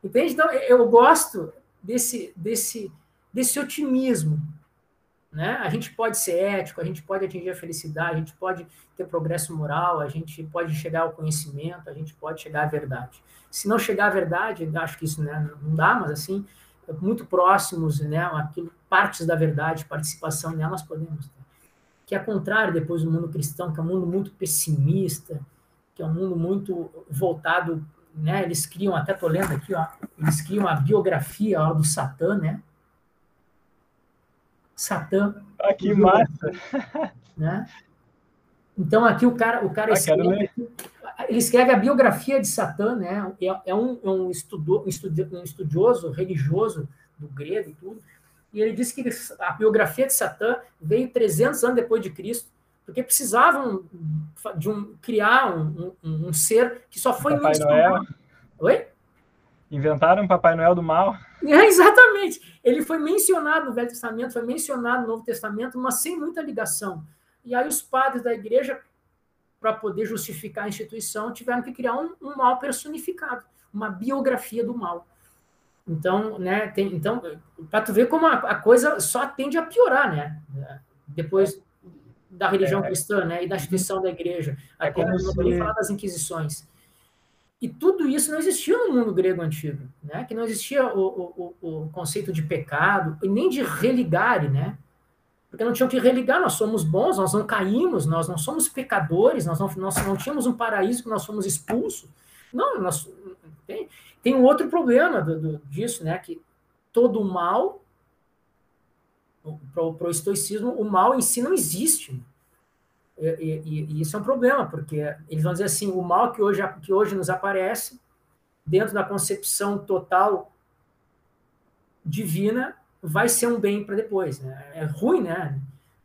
Entende? Então, eu gosto desse, desse, desse otimismo Né? A gente pode ser ético, a gente pode atingir a felicidade, a gente pode ter progresso moral, a gente pode chegar ao conhecimento, a gente pode chegar à verdade. Se não chegar à verdade, acho que isso né, não dá, mas assim, muito próximos, né, aquilo, partes da verdade, participação nela, nós podemos ter. Que é contrário depois do mundo cristão, que é um mundo muito pessimista, que é um mundo muito voltado, né, eles criam, até tô lendo aqui, ó, eles criam a biografia ó, do Satã, né, Satã. Ah, que massa! [laughs] Né? Então aqui o cara, o cara ah, escreve, ele escreve a biografia de Satã, né? É, é um, é um, estudo, um, estudioso religioso do grego e tudo. E ele diz que a biografia de Satã veio 300 anos depois de Cristo, porque precisavam de um, criar um, um, um ser que só foi Papai Noel. Oi? Inventaram o Papai Noel do mal. [laughs] É, exatamente. Ele foi mencionado no Velho Testamento, foi mencionado no Novo Testamento, mas sem muita ligação. E aí os padres da igreja, para poder justificar a instituição, tiveram que criar um, um mal personificado, uma biografia do mal. Então, né, tem, então, para tu ver como a, a, coisa só tende a piorar, né? Depois da religião é. cristã, né, e da instituição da igreja, é até não se... falar das inquisições. E tudo isso não existia no mundo grego antigo, né? Que não existia o, o, o conceito de pecado e nem de religare, né? Porque não tinham que religar, nós somos bons, nós não caímos, nós não somos pecadores, nós não, nós não tínhamos um paraíso que nós fomos expulsos. Não, nós, tem, tem um outro problema do, do, disso, né? Que todo mal, para o estoicismo, o mal em si não existe. E, e, e, isso é um problema, porque eles vão dizer assim: o mal que hoje, que hoje nos aparece, dentro da concepção total divina, vai ser um bem para depois. Né? É ruim, né?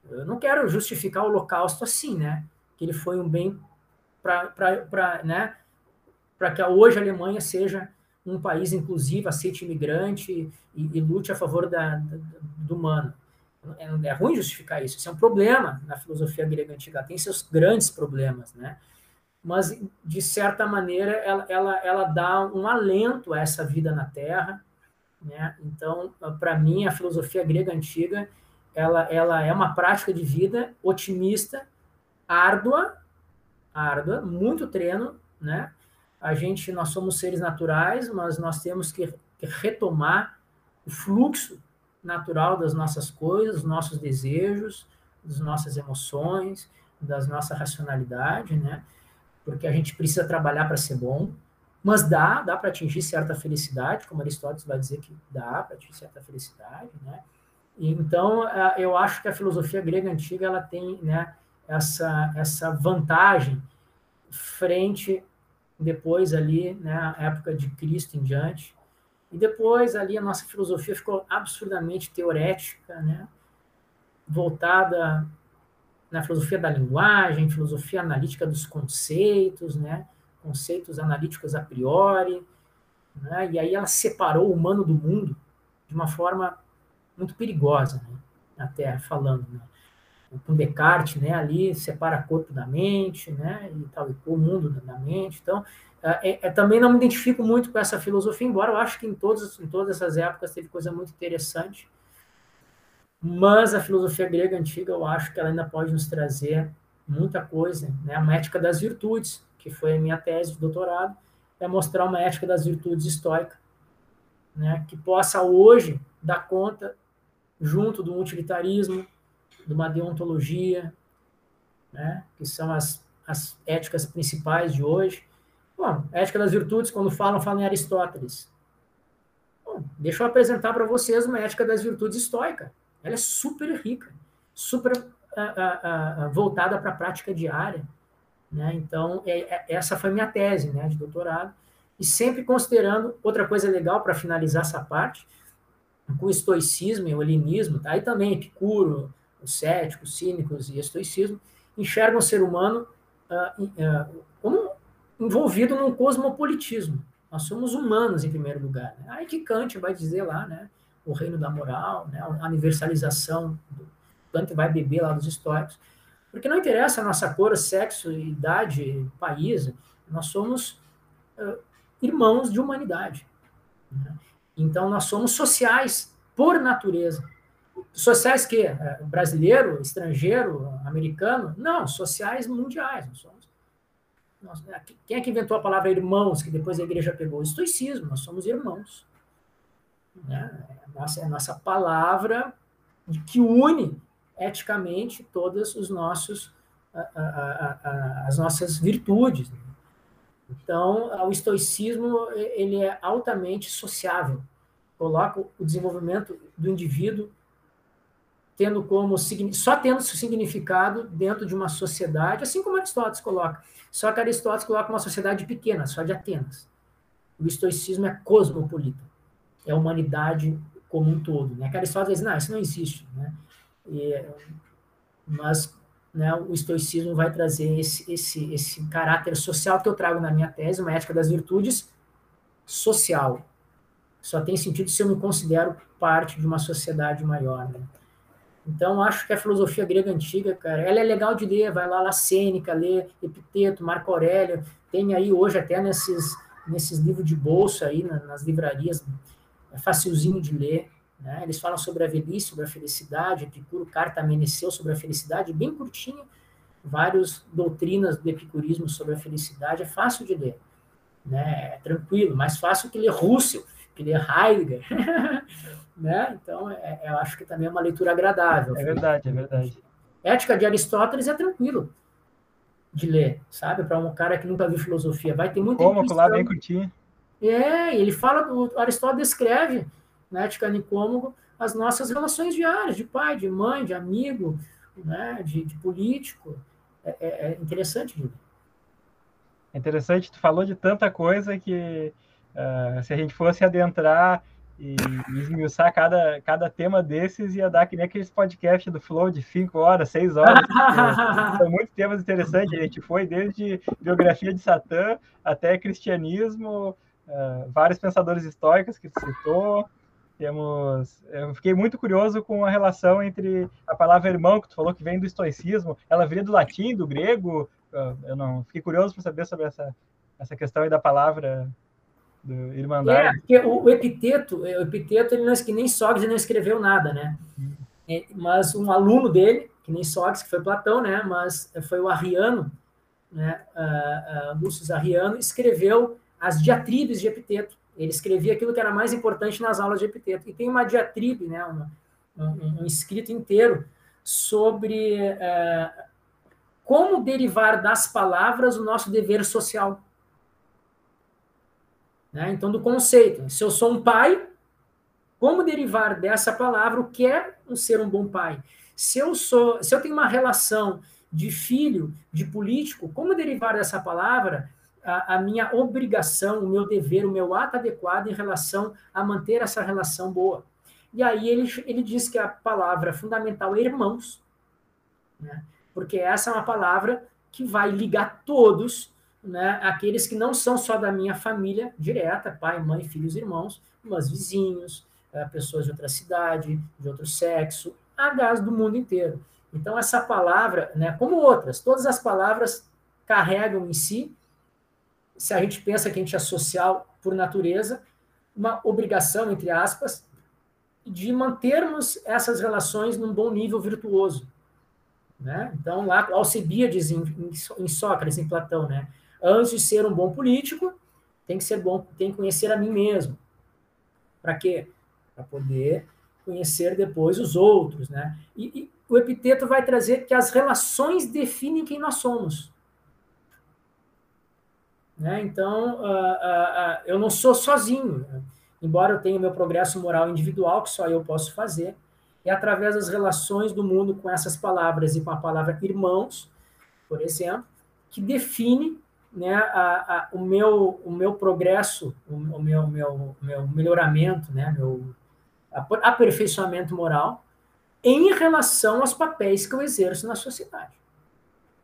Eu não quero justificar o Holocausto assim, né? Que ele foi um bem para né? que hoje a Alemanha seja um país inclusivo, aceite imigrante e, e lute a favor da, do humano. É, é ruim justificar isso, isso é um problema na filosofia grega antiga, tem seus grandes problemas, né? Mas, de certa maneira, ela, ela, ela dá um alento a essa vida na Terra, né? Então, para mim, a filosofia grega antiga, ela, ela é uma prática de vida otimista, árdua, árdua, muito treino, né? A gente, nós somos seres naturais, mas nós temos que, que retomar o fluxo natural das nossas coisas, dos nossos desejos, das nossas emoções, das nossa racionalidade, né? Porque a gente precisa trabalhar para ser bom, mas dá, dá para atingir certa felicidade, como Aristóteles vai dizer que dá para atingir certa felicidade, né? E, então, eu acho que a filosofia grega antiga ela tem, né, essa essa vantagem frente depois ali, né, época de Cristo em diante, e depois ali a nossa filosofia ficou absurdamente teorética, né? voltada na filosofia da linguagem, filosofia analítica dos conceitos, né? conceitos analíticos a priori, né? e aí ela separou o humano do mundo de uma forma muito perigosa, né? até falando. Né? Com Descartes, né? ali separa corpo da mente, né? e tal, e o mundo da mente. Então, é, é, também não me identifico muito com essa filosofia, embora eu acho que em, todos, em todas essas épocas teve coisa muito interessante. Mas a filosofia grega antiga, eu acho que ela ainda pode nos trazer muita coisa. Né? A ética das virtudes, que foi a minha tese de doutorado, é mostrar uma ética das virtudes estoica, né? que possa hoje dar conta, junto do utilitarismo, de uma deontologia, né? que são as, as éticas principais de hoje, Bom, ética das virtudes, quando falam, falam em Aristóteles. Bom, deixa eu apresentar para vocês uma ética das virtudes estoica. Ela é super rica, super uh, uh, uh, voltada para a prática diária. Né? Então, é, é, essa foi minha tese né, de doutorado. E sempre considerando, outra coisa legal para finalizar essa parte, com o estoicismo e o helenismo, tá? aí também Epicuro, os céticos, os cínicos e estoicismo, enxergam o ser humano como envolvido num cosmopolitismo. Nós somos humanos, em primeiro lugar. Né? Aí que Kant vai dizer lá, né? O reino da moral, né? a universalização. Do... Kant vai beber lá dos estoicos. Porque não interessa a nossa cor, sexo, idade, país. Nós somos uh, irmãos de humanidade. Né? Então, nós somos sociais por natureza. Sociais que? Brasileiro, estrangeiro, americano? Não, sociais mundiais. Nós somos. Nós, quem é que inventou a palavra irmãos, que depois a igreja pegou? O estoicismo, nós somos irmãos. Né? É nossa, é a nossa palavra que une eticamente todas os nossos, a, a, a, as nossas virtudes. Né? Então, o estoicismo ele é altamente sociável, coloca o desenvolvimento do indivíduo tendo como só tendo significado dentro de uma sociedade, assim como Aristóteles coloca. Só que Aristóteles coloca uma sociedade pequena, só de Atenas. O estoicismo é cosmopolita, é a humanidade como um todo. Né? Que Aristóteles diz, não, isso não existe. Né? E, mas né, o estoicismo vai trazer esse, esse, esse caráter social que eu trago na minha tese, uma ética das virtudes social. Só tem sentido se eu me considero parte de uma sociedade maior. Né? Então, acho que a filosofia grega antiga, cara, ela é legal de ler, vai lá, La Sêneca, lê Epiteto, Marco Aurélio, tem aí hoje até nesses, nesses livros de bolsa aí, nas livrarias, é facilzinho de ler, né? Eles falam sobre a velhice, sobre a felicidade, Epicuro, Carta Meneceu sobre a felicidade, bem curtinho, várias doutrinas do epicurismo sobre a felicidade, é fácil de ler, né? É tranquilo, mais fácil que ler Russell, que ler Heidegger, [laughs] né? Então, é, eu acho que também é uma leitura agradável. É verdade, é verdade. Ética de Aristóteles é tranquilo de ler, sabe? Para um cara que nunca viu filosofia, vai ter muita Como, lá bem curtinho. É, ele fala, o Aristóteles descreve né, de Canicômago, as nossas relações diárias, de pai, de mãe, de amigo, né, de, de político. É, é, é interessante, Júlio. É interessante, tu falou de tanta coisa que uh, se a gente fosse adentrar e, esmiuçar cada, cada tema desses, ia dar que nem aqueles podcasts do Flow de 5 horas, 6 horas. [laughs] são muitos temas interessantes. A gente foi desde biografia de Satã até cristianismo, uh, vários pensadores históricos que tu citou, temos, eu fiquei muito curioso com a relação entre a palavra irmão, que tu falou que vem do estoicismo, ela viria do latim, do grego? Eu não fiquei curioso para saber sobre essa, essa questão aí da palavra do irmandade. É, porque o, o epiteto, o epiteto ele não, que nem Sócrates não escreveu nada, né? É, mas um aluno dele, que nem Sócrates, que foi Platão, né? Mas foi o Arriano, né? Uh, uh, Lúcio Arriano escreveu as diatribes de epiteto ele escrevia aquilo que era mais importante nas aulas de epiteto. E tem uma diatribe, né, uma, um, um, escrito inteiro sobre é, como derivar das palavras o nosso dever social. Né? Então, do conceito. Se eu sou um pai, como derivar dessa palavra o que é um ser um bom pai? Se eu sou, se eu tenho uma relação de filho, de político, como derivar dessa palavra a, a, minha obrigação, o meu dever, o meu ato adequado em relação a manter essa relação boa. E aí ele, ele diz que a palavra fundamental é irmãos, né? porque essa é uma palavra que vai ligar todos, né? aqueles que não são só da minha família direta, pai, mãe, filhos, irmãos, mas vizinhos, eh, pessoas de outra cidade, de outro sexo, a do mundo inteiro. Então, essa palavra, né, como outras, todas as palavras carregam em si se a gente pensa que a gente é social por natureza, uma obrigação, entre aspas, de mantermos essas relações num bom nível virtuoso. Né? Então, lá, Alcibiades, em, em Sócrates, em Platão, né? Antes de ser um bom político, tem que ser bom, tem que conhecer a mim mesmo. Para quê? Para poder conhecer depois os outros. Né? E, e o epiteto vai trazer que as relações definem quem nós somos. Né? Então, uh, uh, uh, eu não sou sozinho, né? embora eu tenha meu progresso moral individual, que só eu posso fazer, é através das relações do mundo com essas palavras e com a palavra irmãos, por exemplo, que define né, a, a, o, meu, o meu progresso, o, o meu, meu, meu melhoramento, né, meu aperfeiçoamento moral em relação aos papéis que eu exerço na sociedade.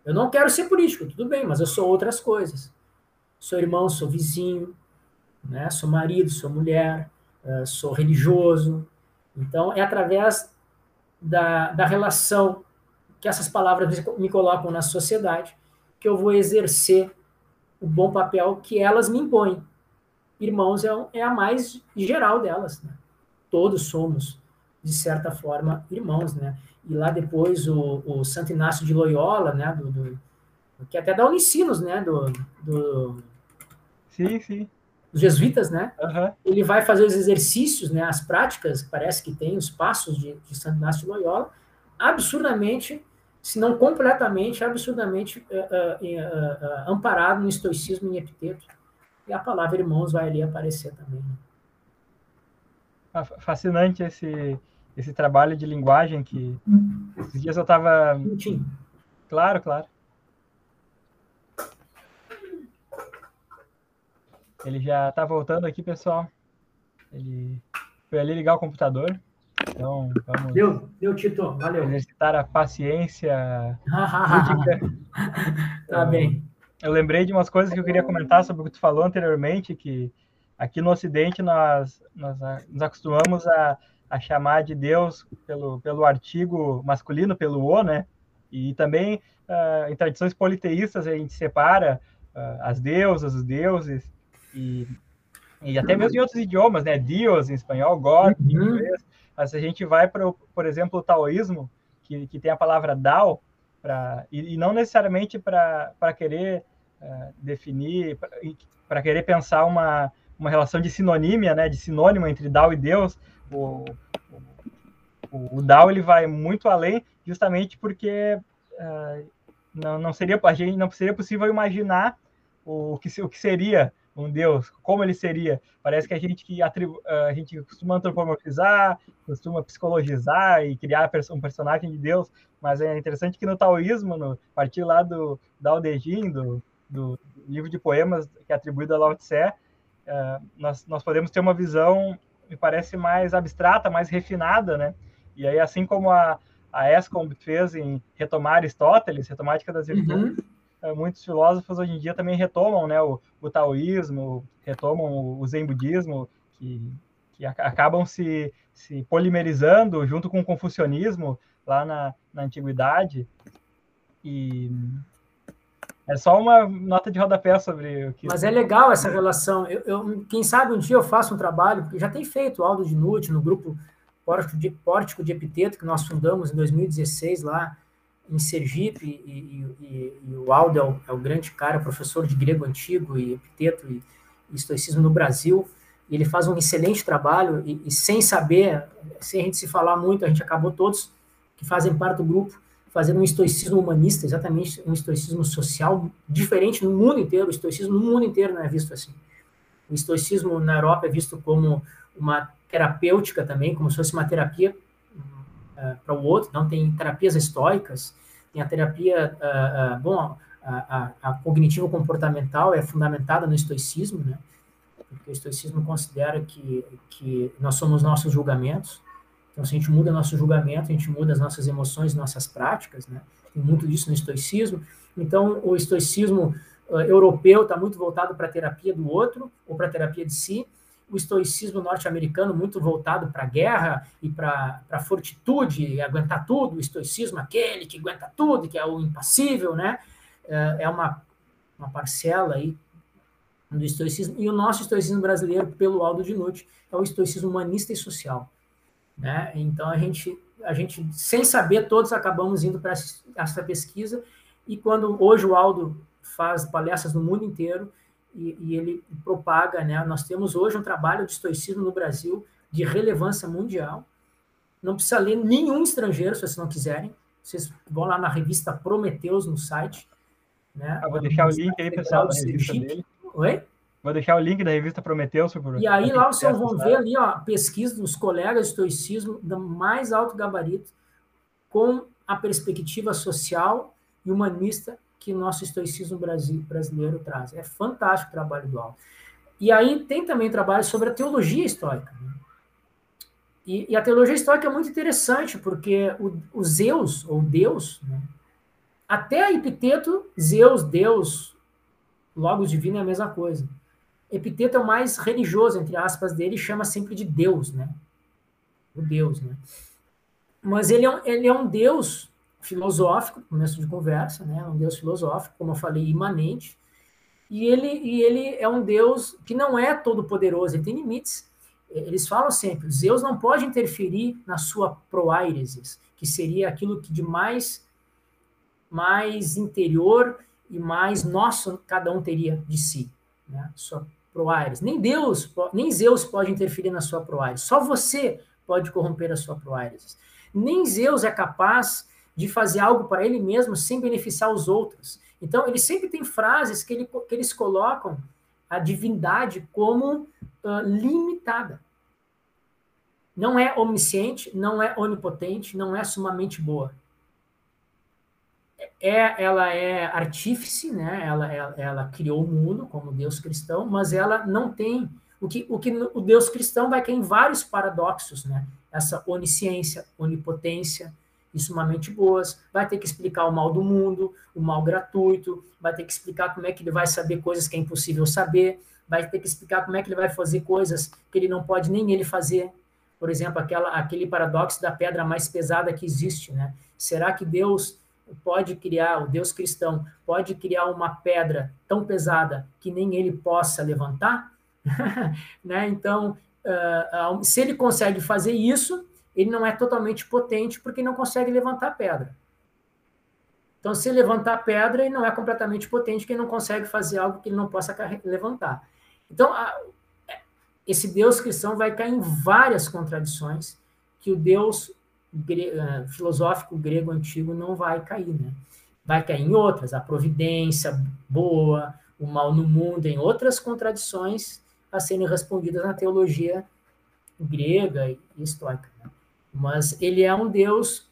Eu não quero ser político, tudo bem, mas eu sou outras coisas sou irmão, sou vizinho, né? sou marido, sou mulher, uh, sou religioso. Então, é através da, da relação que essas palavras me colocam na sociedade que eu vou exercer o bom papel que elas me impõem. Irmãos é, é a mais geral delas. Né? Todos somos de certa forma, irmãos, né? E lá depois o, o Santo Inácio de Loyola, né? Do, do, que até dá Unicinos, né? Do, do, sim, sim. Dos jesuítas, né? Uhum. Ele vai fazer os exercícios, né? As práticas, parece que tem os passos de, de Santo Inácio de Loyola, absurdamente, se não completamente, absurdamente uh, uh, uh, amparado no estoicismo em Epiteto. E a palavra irmãos vai ali aparecer também. Né? fascinante esse, esse trabalho de linguagem que esses dias eu estava. Claro, claro. Ele já está voltando aqui, pessoal. Ele foi ali ligar o computador. Então, vamos. Deu, deu, Tito. Valeu. Exercitar a paciência. [laughs] tá bem. Eu lembrei de umas coisas que eu queria comentar sobre o que tu falou anteriormente, que Aqui no Ocidente, nós, nós nos acostumamos a, a chamar de Deus pelo, pelo artigo masculino, pelo O, né? E também, uh, em tradições politeístas, a gente separa uh, as deusas, os deuses, e, e até mesmo em outros idiomas, né? Deus em espanhol, God em uhum. Mas a gente vai para, por exemplo, o taoísmo, que, que tem a palavra Dao, pra, e, e não necessariamente para querer uh, definir, para querer pensar uma, uma relação de sinonímia, né, de sinônimo entre Dao e Deus. O, o, o Dao ele vai muito além, justamente porque uh, não, não seria a gente não seria possível imaginar o que, o que seria um Deus, como ele seria. Parece que a gente que atribu, ah, a gente costuma antropomorfizar, costuma psicologizar e criar um personagem de Deus, mas é interessante que no taoísmo, no partir lá do Dao De Jing, do, do livro de poemas que é atribuído a Lao Tse, uh, nós, nós podemos ter uma visão, me parece, mais abstrata, mais refinada, né? E aí, assim como a, a Escombe fez em retomar Aristóteles, retomática das virtudes, uhum. Uh, muitos filósofos hoje em dia também retomam né, o, o taoísmo, retomam o, o zen budismo, que, que acabam se, se polimerizando junto com o confucionismo lá na, na antiguidade. E é só uma nota de rodapé sobre o que. Mas é legal essa relação. Eu, eu, quem sabe um dia eu faço um trabalho, porque já tem feito o Aldo de Nute no grupo Pórtico de, Pórtico de Epiteto, que nós fundamos em 2016 lá em Sergipe, e, e, e, e o Aldo é o, é o, grande cara, professor de grego antigo e epiteto e, estoicismo no Brasil. E ele faz um excelente trabalho, e, sem saber, sem a gente se falar muito, a gente acabou todos que fazem parte do grupo fazendo um estoicismo humanista, exatamente um estoicismo social diferente no mundo inteiro. O estoicismo no mundo inteiro não é visto assim. O estoicismo na Europa é visto como uma terapêutica também, como se fosse uma terapia uh, para o outro. Não tem terapias estoicas, tem a terapia, uh, uh, bom, a, a, a cognitivo-comportamental é fundamentada no estoicismo, né? Porque o estoicismo considera que, que nós somos nossos julgamentos, então, se a gente muda nosso julgamento, a gente muda as nossas emoções, nossas práticas, né? Tem muito disso no estoicismo. Então, o estoicismo uh, europeu está muito voltado para a terapia do outro ou para a terapia de si. O estoicismo norte-americano muito voltado para a guerra e para a fortitude, aguentar tudo. O estoicismo aquele que aguenta tudo, que é o impassível, né? Uh, é uma, uma parcela aí do estoicismo. E o nosso estoicismo brasileiro, pelo Aldo de Nutt, é o estoicismo humanista e social né? Então a gente, a gente, sem saber, todos acabamos indo para essa pesquisa. E quando hoje o Aldo faz palestras no mundo inteiro e, e, ele propaga, né? Nós temos hoje um trabalho de estoicismo no Brasil de relevância mundial. Não precisa ler nenhum estrangeiro, se vocês não quiserem. Vocês vão lá na revista Prometeus no site. Né? Eu vou deixar o link aí, pessoal, da revista dele. Oi? Vou deixar o link da revista Prometeus. E aí lá vocês vão ver ali, ó, pesquisa dos colegas de estoicismo do mais alto gabarito, com a perspectiva social e humanista que nosso estoicismo brasileiro traz. É fantástico o trabalho do Alto. E aí tem também trabalho sobre a teologia estoica. Né? E, e, a teologia estoica é muito interessante, porque o, o Zeus, ou Deus, né? até Epiteto, Zeus, Deus, Logos Divino é a mesma coisa. Epiteto é o mais religioso, entre aspas, dele, chama sempre de Deus, né? O Deus, né? Mas ele é ele é um Deus filosófico, começo de conversa, né? Um Deus filosófico, como eu falei, imanente. E ele, e ele é um Deus que não é todo poderoso, ele tem limites. eles falam sempre, Zeus não pode interferir na sua proairesis, que seria aquilo que de mais, mais interior e mais nosso cada um teria de si, né? Sua proaires. Nem Deus, nem Zeus pode interferir na sua proaires. Só você pode corromper a sua proaires. Nem Zeus é capaz de fazer algo para ele mesmo sem beneficiar os outros. Então, ele sempre tem frases que, ele, que eles colocam a divindade como uh, limitada. Não é omnisciente, não é onipotente, não é sumamente boa. É, ela é artífice, né? ela, ela, ela criou o mundo como Deus cristão, mas ela não tem o que, o que o Deus cristão vai cair em vários paradoxos, né? Essa onisciência, onipotência, e sumamente boas, vai ter que explicar o mal do mundo, o mal gratuito, vai ter que explicar como é que ele vai saber coisas que é impossível saber, vai ter que explicar como é que ele vai fazer coisas que ele não pode nem ele fazer. Por exemplo, aquela, aquele paradoxo da pedra mais pesada que existe, né? Será que Deus pode criar, o Deus cristão, pode criar uma pedra tão pesada que nem ele possa levantar? [laughs] né? Então, uh, se ele consegue fazer isso, ele não é totalmente potente porque não consegue levantar pedra. Então, se levantar pedra, ele não é completamente potente porque ele não consegue fazer algo que ele não possa levantar. Então, a, esse Deus cristão vai cair em várias contradições que o Deus gre, uh, filosófico grego antigo não vai cair, né? Vai cair em outras, a providência boa, o mal no mundo, em outras contradições a serem respondidas na teologia grega e estoica. Né? Mas ele é um Deus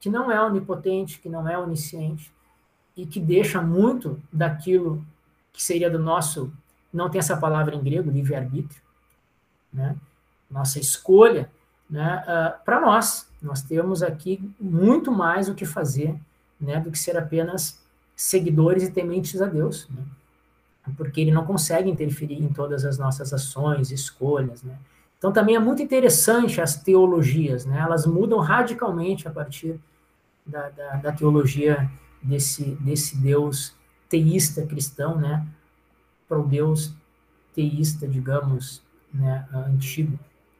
que não é onipotente, que não é onisciente, e que deixa muito daquilo que seria do nosso, não tem essa palavra em grego, livre-arbítrio, né? nossa escolha, né? Uh, ah, para nós. Nós temos aqui muito mais o que fazer né? do que ser apenas seguidores e tementes a Deus, né? porque ele não consegue interferir em todas as nossas ações, escolhas, né? Então também é muito interessante as teologias, né? Elas mudam radicalmente a partir da, da, da teologia desse, desse Deus teísta cristão, né? Para o Deus teísta, digamos, né? antigo.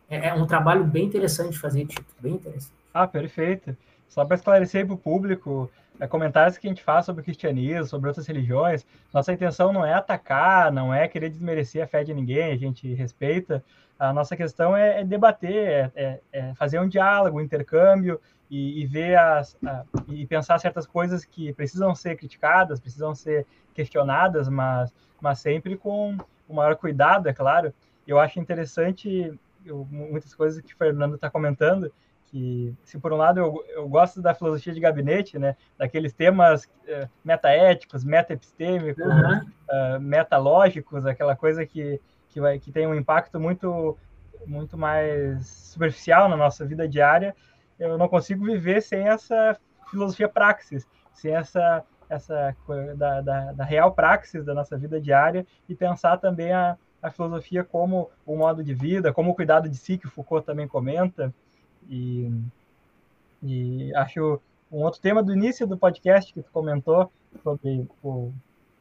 É, é um trabalho bem interessante fazer, Tito, bem interessante. Ah, perfeito. Só para esclarecer para o público, comentários que a gente faz sobre o cristianismo, sobre outras religiões, nossa intenção não é atacar, não é querer desmerecer a fé de ninguém, a gente respeita, a nossa questão é, é debater, é, é, é, fazer um diálogo, um intercâmbio e, e ver as, a, e pensar certas coisas que precisam ser criticadas, precisam ser questionadas, mas, mas sempre com o maior cuidado, é claro. Eu acho interessante eu, muitas coisas que o Fernando está comentando, que se por um lado eu, eu gosto da filosofia de gabinete, né, daqueles temas uh, metaéticos, metaepistêmicos, uhum. uh, metalógicos, aquela coisa que que, vai, que tem um impacto muito, muito mais superficial na nossa vida diária, eu não consigo viver sem essa filosofia praxis, sem essa, essa da, da, da real praxis da nossa vida diária e pensar também a, a filosofia como o modo de vida, como o cuidado de si, que o Foucault também comenta. E, e acho um outro tema do início do podcast que tu comentou sobre o,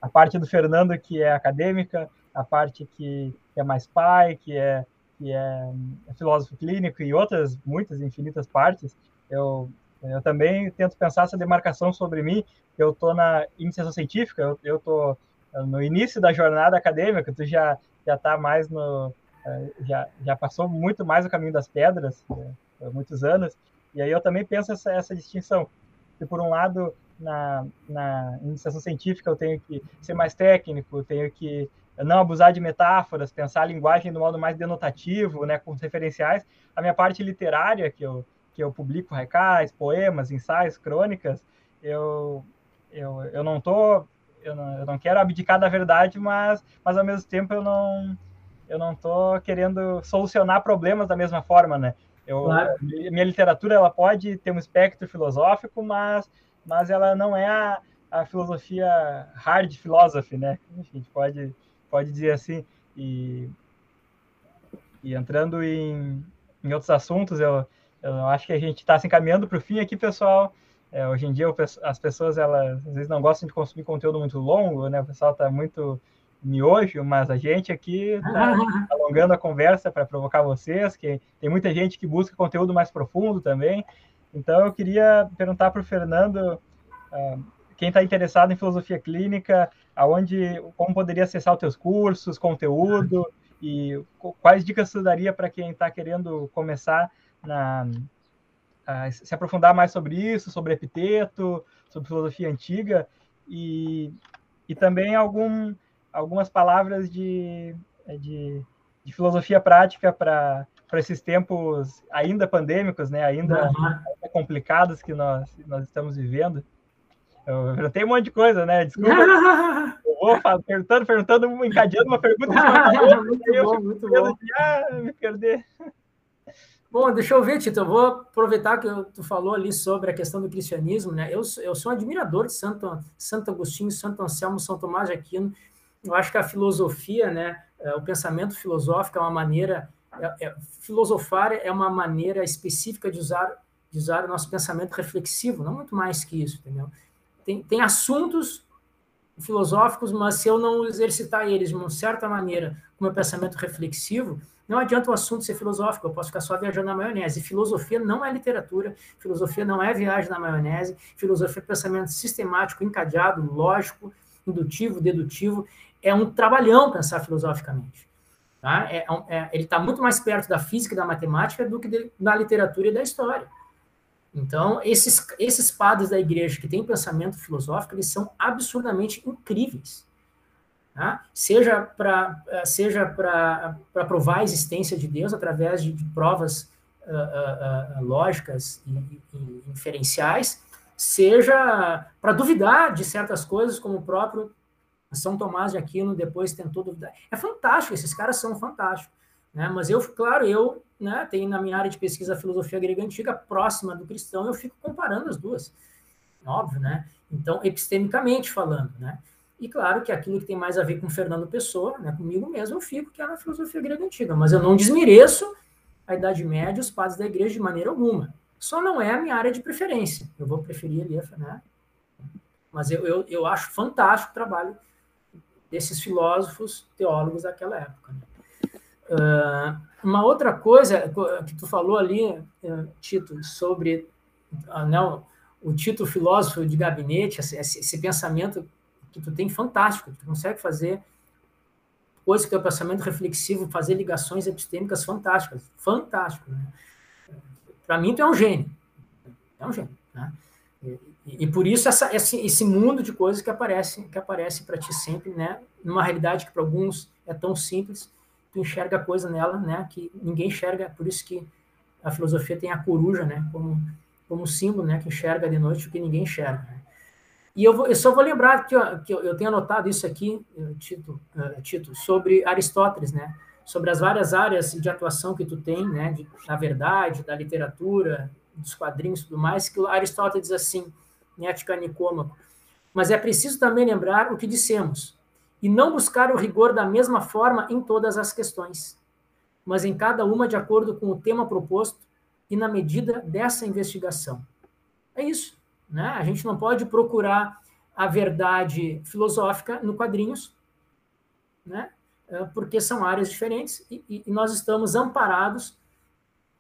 a parte do Fernando que é acadêmica, a parte que é mais pai, que é, que é, é filósofo clínico e outras muitas infinitas partes, eu, eu também tento pensar essa demarcação sobre mim. Eu estou na iniciação científica, eu estou no início da jornada acadêmica, tu já já está mais no eh, já, já passou muito mais o caminho das pedras há muitos anos e aí eu também penso essa, essa distinção que por um lado na, na iniciação científica eu tenho que ser mais técnico, tenho que não abusar de metáforas, pensar a linguagem do modo mais denotativo, né, com referenciais. A minha parte literária, que eu, que eu publico recais, poemas, ensaios, crônicas, eu, eu, eu não tô eu não, eu não quero abdicar da verdade, mas, mas ao mesmo tempo eu não eu não tô querendo solucionar problemas da mesma forma, né? Eu, claro. Minha literatura ela pode ter um espectro filosófico, mas mas ela não é a, a filosofia hard philosophy, né? Enfim, a gente pode pode dizer assim. E, e entrando em, em outros assuntos, eu, eu acho que a gente está se encaminhando para o fim aqui, pessoal. É, hoje em dia, as pessoas, elas às vezes não gostam de consumir conteúdo muito longo, né? O pessoal está muito, miojo, mas a gente aqui está [laughs] alongando a conversa para provocar vocês, que tem muita gente que busca conteúdo mais profundo também. Então, eu queria perguntar para o Fernando, uh, quem está interessado em filosofia clínica, aonde, como poderia acessar os teus cursos, conteúdo, e quais dicas você daria para quem está querendo começar na, a se aprofundar mais sobre isso, sobre epiteto, sobre filosofia antiga, e, e também algum, algumas palavras de, de, de filosofia prática para esses tempos ainda pandêmicos, né, ainda, uhum. ainda complicados que nós, nós estamos vivendo. Eu perguntei um monte de coisa, né? Desculpa. [laughs] eu vou perguntando, perguntando, encadeando uma pergunta. [laughs] muito bom, muito bom. De, ah, me perder. Bom, deixa eu ver, Tito. Eu vou aproveitar que tu falou ali sobre a questão do cristianismo, né? Eu, eu sou um admirador de Santo, Santo Agostinho, Santo Anselmo, São Tomás de Aquino. Eu acho que a filosofia, né? É, o pensamento filosófico é uma maneira. É, é, filosofar é uma maneira específica de usar, de usar o nosso pensamento reflexivo, não muito mais que isso, entendeu? tem, tem assuntos filosóficos, mas se eu não exercitar eles de uma certa maneira, com meu pensamento reflexivo, não adianta o assunto ser filosófico, eu posso ficar só viajando na maionese. Filosofia não é literatura, filosofia não é viagem na maionese, filosofia é pensamento sistemático, encadeado, lógico, indutivo, dedutivo. É um trabalhão pensar filosoficamente. Tá? É, é, ele está muito mais perto da física e da matemática do que da literatura e da história. Então, esses, esses padres da igreja que têm pensamento filosófico, eles são absurdamente incríveis. Tá? Seja para seja provar a existência de Deus através de, de provas uh, uh, uh, lógicas e, e, inferenciais, seja para duvidar de certas coisas, como o próprio São Tomás de Aquino depois tentou duvidar. É fantástico, esses caras são fantásticos. Né? Mas eu, claro, eu né, tenho na minha área de pesquisa a filosofia grega antiga próxima do cristão, eu fico comparando as duas. Óbvio, né? Então, epistemicamente falando, né? E claro que aquilo que tem mais a ver com Fernando Pessoa, né, comigo mesmo, eu fico, que é na filosofia grega antiga. Mas eu não desmereço a Idade Média os padres da igreja de maneira alguma. Só não é a minha área de preferência. Eu vou preferir ali, né? Mas eu, eu, eu acho fantástico o trabalho desses filósofos, teólogos daquela época. Né? Uh, uma outra coisa que tu falou ali, uh, Tito, sobre uh, não, o Tito filósofo de gabinete, esse, esse, pensamento que tu tem fantástico, tu consegue fazer coisas que teu pensamento reflexivo, fazer ligações epistêmicas fantásticas, fantástico. Né? Para mim, tu é um gênio, é um gênio. Né? E, por isso essa, esse, esse mundo de coisas que aparece que aparece para ti sempre, né? Numa realidade que para alguns é tão simples, tu enxerga coisa nela, né, que ninguém enxerga, por isso que a filosofia tem a coruja, né, como, como símbolo, né, que enxerga de noite o que ninguém enxerga. Né? E eu, vou, eu, só vou lembrar que, ó, que eu, eu, tenho anotado isso aqui, eh, Tito, uh, Tito, sobre Aristóteles, né, sobre as várias áreas de atuação que tu tem, né, de, da verdade, da literatura, dos quadrinhos e tudo mais, que Aristóteles diz assim, em Ética Nicômaco, mas é preciso também lembrar o que dissemos, e não buscar o rigor da mesma forma em todas as questões, mas em cada uma de acordo com o tema proposto e na medida dessa investigação. É isso. Né? A gente não pode procurar a verdade filosófica no quadrinhos, né? É, porque são áreas diferentes e, e nós estamos amparados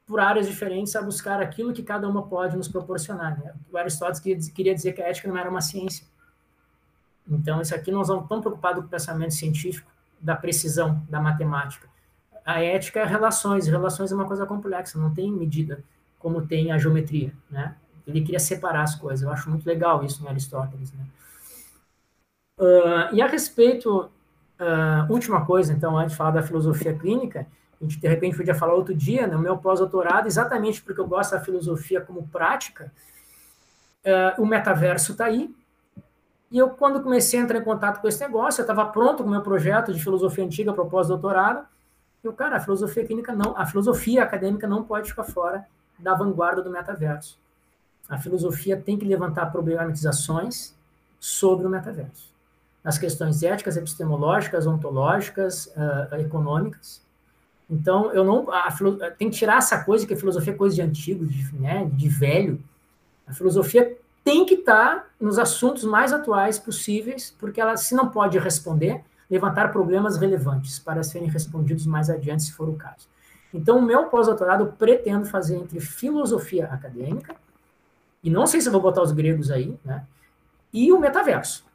por áreas diferentes a buscar aquilo que cada uma pode nos proporcionar. Né? O Aristóteles queria dizer que a ética não era uma ciência, então, isso aqui nós vamos tão preocupados com o pensamento científico, da precisão, da matemática. A ética é relações, relações é uma coisa complexa, não tem medida como tem a geometria, né? Ele queria separar as coisas, eu acho muito legal isso em Aristóteles, né? Uh, e a respeito, uh, última coisa, então, antes de falar da filosofia clínica, a gente de repente podia falar outro dia, no meu pós-doutorado, exatamente porque eu gosto da filosofia como prática, uh, o metaverso está aí, e eu, quando comecei a entrar em contato com esse negócio, eu estava pronto com o meu projeto de filosofia antiga para pós-doutorado. E o cara, a filosofia clínica não, a filosofia acadêmica não pode ficar fora da vanguarda do metaverso. A filosofia tem que levantar problematizações sobre o metaverso. Nas questões éticas, epistemológicas, ontológicas, uh, econômicas. Então, eu não. A, tem que tirar essa coisa que a filosofia é coisa de antigo, de, né, de velho. A filosofia tem que estar nos assuntos mais atuais possíveis, porque ela, se não pode responder, levantar problemas relevantes para serem respondidos mais adiante, se for o caso. Então, o meu pós-doutorado eu pretendo fazer entre filosofia acadêmica, e não sei se vou botar os gregos aí, né? E o metaverso.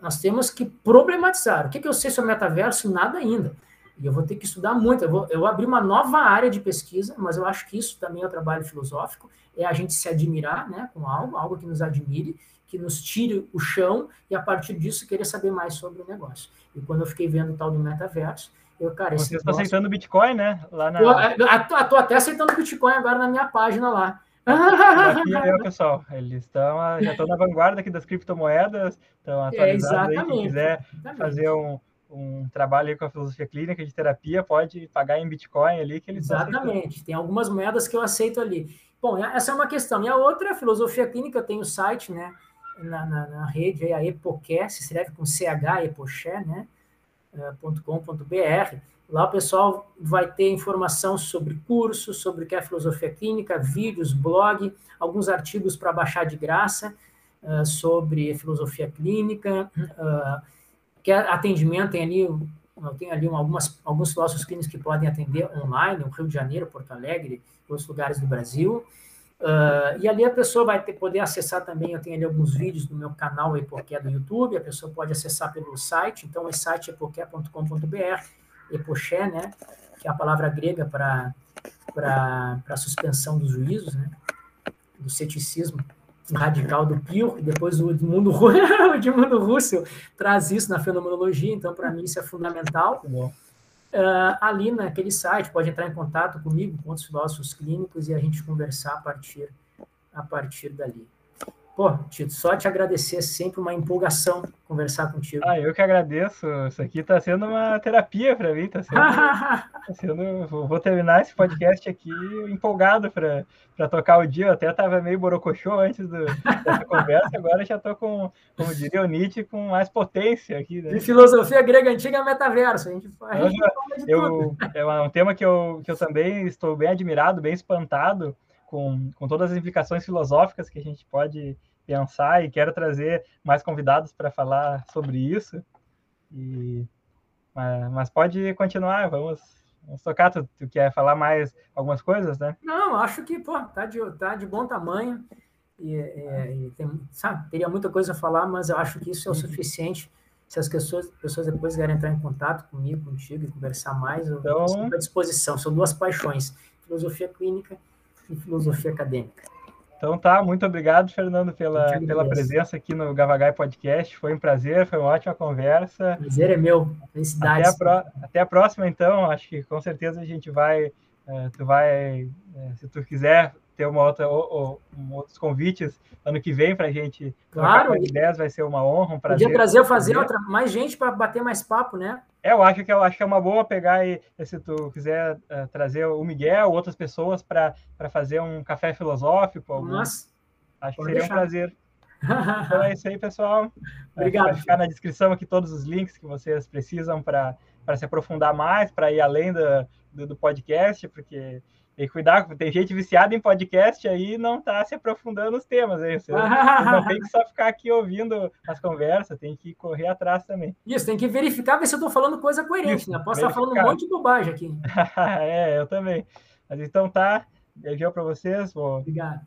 Nós temos que problematizar. O que, que eu sei sobre metaverso? Nada ainda. E eu vou ter que estudar muito. Eu vou, eu vou abrir uma nova área de pesquisa, mas eu acho que isso também é o um trabalho filosófico, é a gente se admirar né, com algo, algo que nos admire, que nos tire o chão e a partir disso querer saber mais sobre o negócio. E quando eu fiquei vendo o tal do metaverso, eu, cara, Você está negócio... aceitando Bitcoin, né? Lá na... Eu tô até aceitando Bitcoin agora na minha página lá. Aqui [laughs] o pessoal, eles estão já estão na vanguarda aqui das criptomoedas, estão é, atualizados é, aí, quem quiser exatamente. fazer um, um trabalho com a filosofia clínica de terapia, pode pagar em Bitcoin ali que eles Exatamente, tem algumas moedas que eu aceito ali. Bom, essa é uma questão. E a outra é a filosofia clínica, tenho o site, né, na, na, na rede, a Epoché, se escreve com CH, Epoché, né, eh, .com.br. Lá o pessoal vai ter informação sobre cursos, sobre o que é filosofia clínica, vídeos, blog, alguns artigos para baixar de graça uh, sobre filosofia clínica, uh, que atendimento, tem ali, tem ali algumas, alguns filósofos clínicos que podem atender online, no Rio de Janeiro, Porto Alegre, outros lugares do Brasil. Uh, e ali a pessoa vai ter, poder acessar também, eu tenho ali alguns vídeos do meu canal Epoqué do YouTube, a pessoa pode acessar pelo site, então o site é epoqué.com.br, epoché, né, que é a palavra grega para para suspensão dos juízos, né, do ceticismo radical do Pio, e depois o Edmundo, [laughs] o Edmundo Russell traz isso na fenomenologia, então para mim isso é fundamental. Uh, ali naquele site, pode entrar em contato comigo, com outros filósofos clínicos, e a gente conversar a partir, a partir dali. Pô, Tito, só te agradecer, é sempre uma empolgação conversar contigo. Ah, eu que agradeço. Isso aqui está sendo uma terapia para mim, tá sendo, [laughs] tá sendo, Vou terminar esse podcast aqui empolgado para tocar o dia. Eu até estava meio borocochô antes do, dessa conversa, agora já estou com, como diria o Nietzsche, com mais potência aqui. Né? De filosofia grega antiga metaverso. A gente, a gente eu, É um tema que eu, que eu também estou bem admirado, bem espantado com, com todas as implicações filosóficas que a gente pode pensar e quero trazer mais convidados para falar sobre isso. E, mas, mas, pode continuar, vamos, vamos tocar. Tu, tu, quer falar mais algumas coisas, né? Não, acho que pô, tá, de, tá de bom tamanho. E, e tem, sabe, teria muita coisa a falar, mas eu acho que isso é o suficiente. Se as pessoas, pessoas depois quiserem entrar em contato comigo, contigo e conversar mais, eu então... estou à disposição. São duas paixões: filosofia clínica e filosofia acadêmica. Então tá, muito obrigado, Fernando, pela, pela presença aqui no Gavagai Podcast. Foi um prazer, foi uma ótima conversa. Prazer é meu, felicidade. Até, a, até a próxima, então. Acho que com certeza a gente vai. É, tu vai, é, se tu quiser ter uma outra, ou, ou, um, outros convites ano que vem para a gente. Claro. Ideias, vai ser uma honra, um prazer. Podia trazer ou fazer outra, mais gente para bater mais papo, né? É, eu acho que eu acho que é uma boa pegar e se tu quiser uh, trazer o Miguel, ou outras pessoas para fazer um café filosófico. Algum, Nossa, acho que seria deixar. um prazer. [laughs] Então é isso aí, pessoal. Obrigado. Vai ficar na descrição aqui todos os links que vocês precisam para se aprofundar mais, para ir além do, do, do podcast, porque tem que cuidar, tem gente viciada em podcast aí não está se aprofundando os temas. Aí. Você, [laughs] não tem que só ficar aqui ouvindo as conversas, tem que correr atrás também. Isso, tem que verificar ver se eu estou falando coisa coerente, Isso, né? Posso verificar. estar falando um monte de bobagem aqui. [laughs] é, eu também. Mas então tá, beijão para vocês. Bom. Obrigado.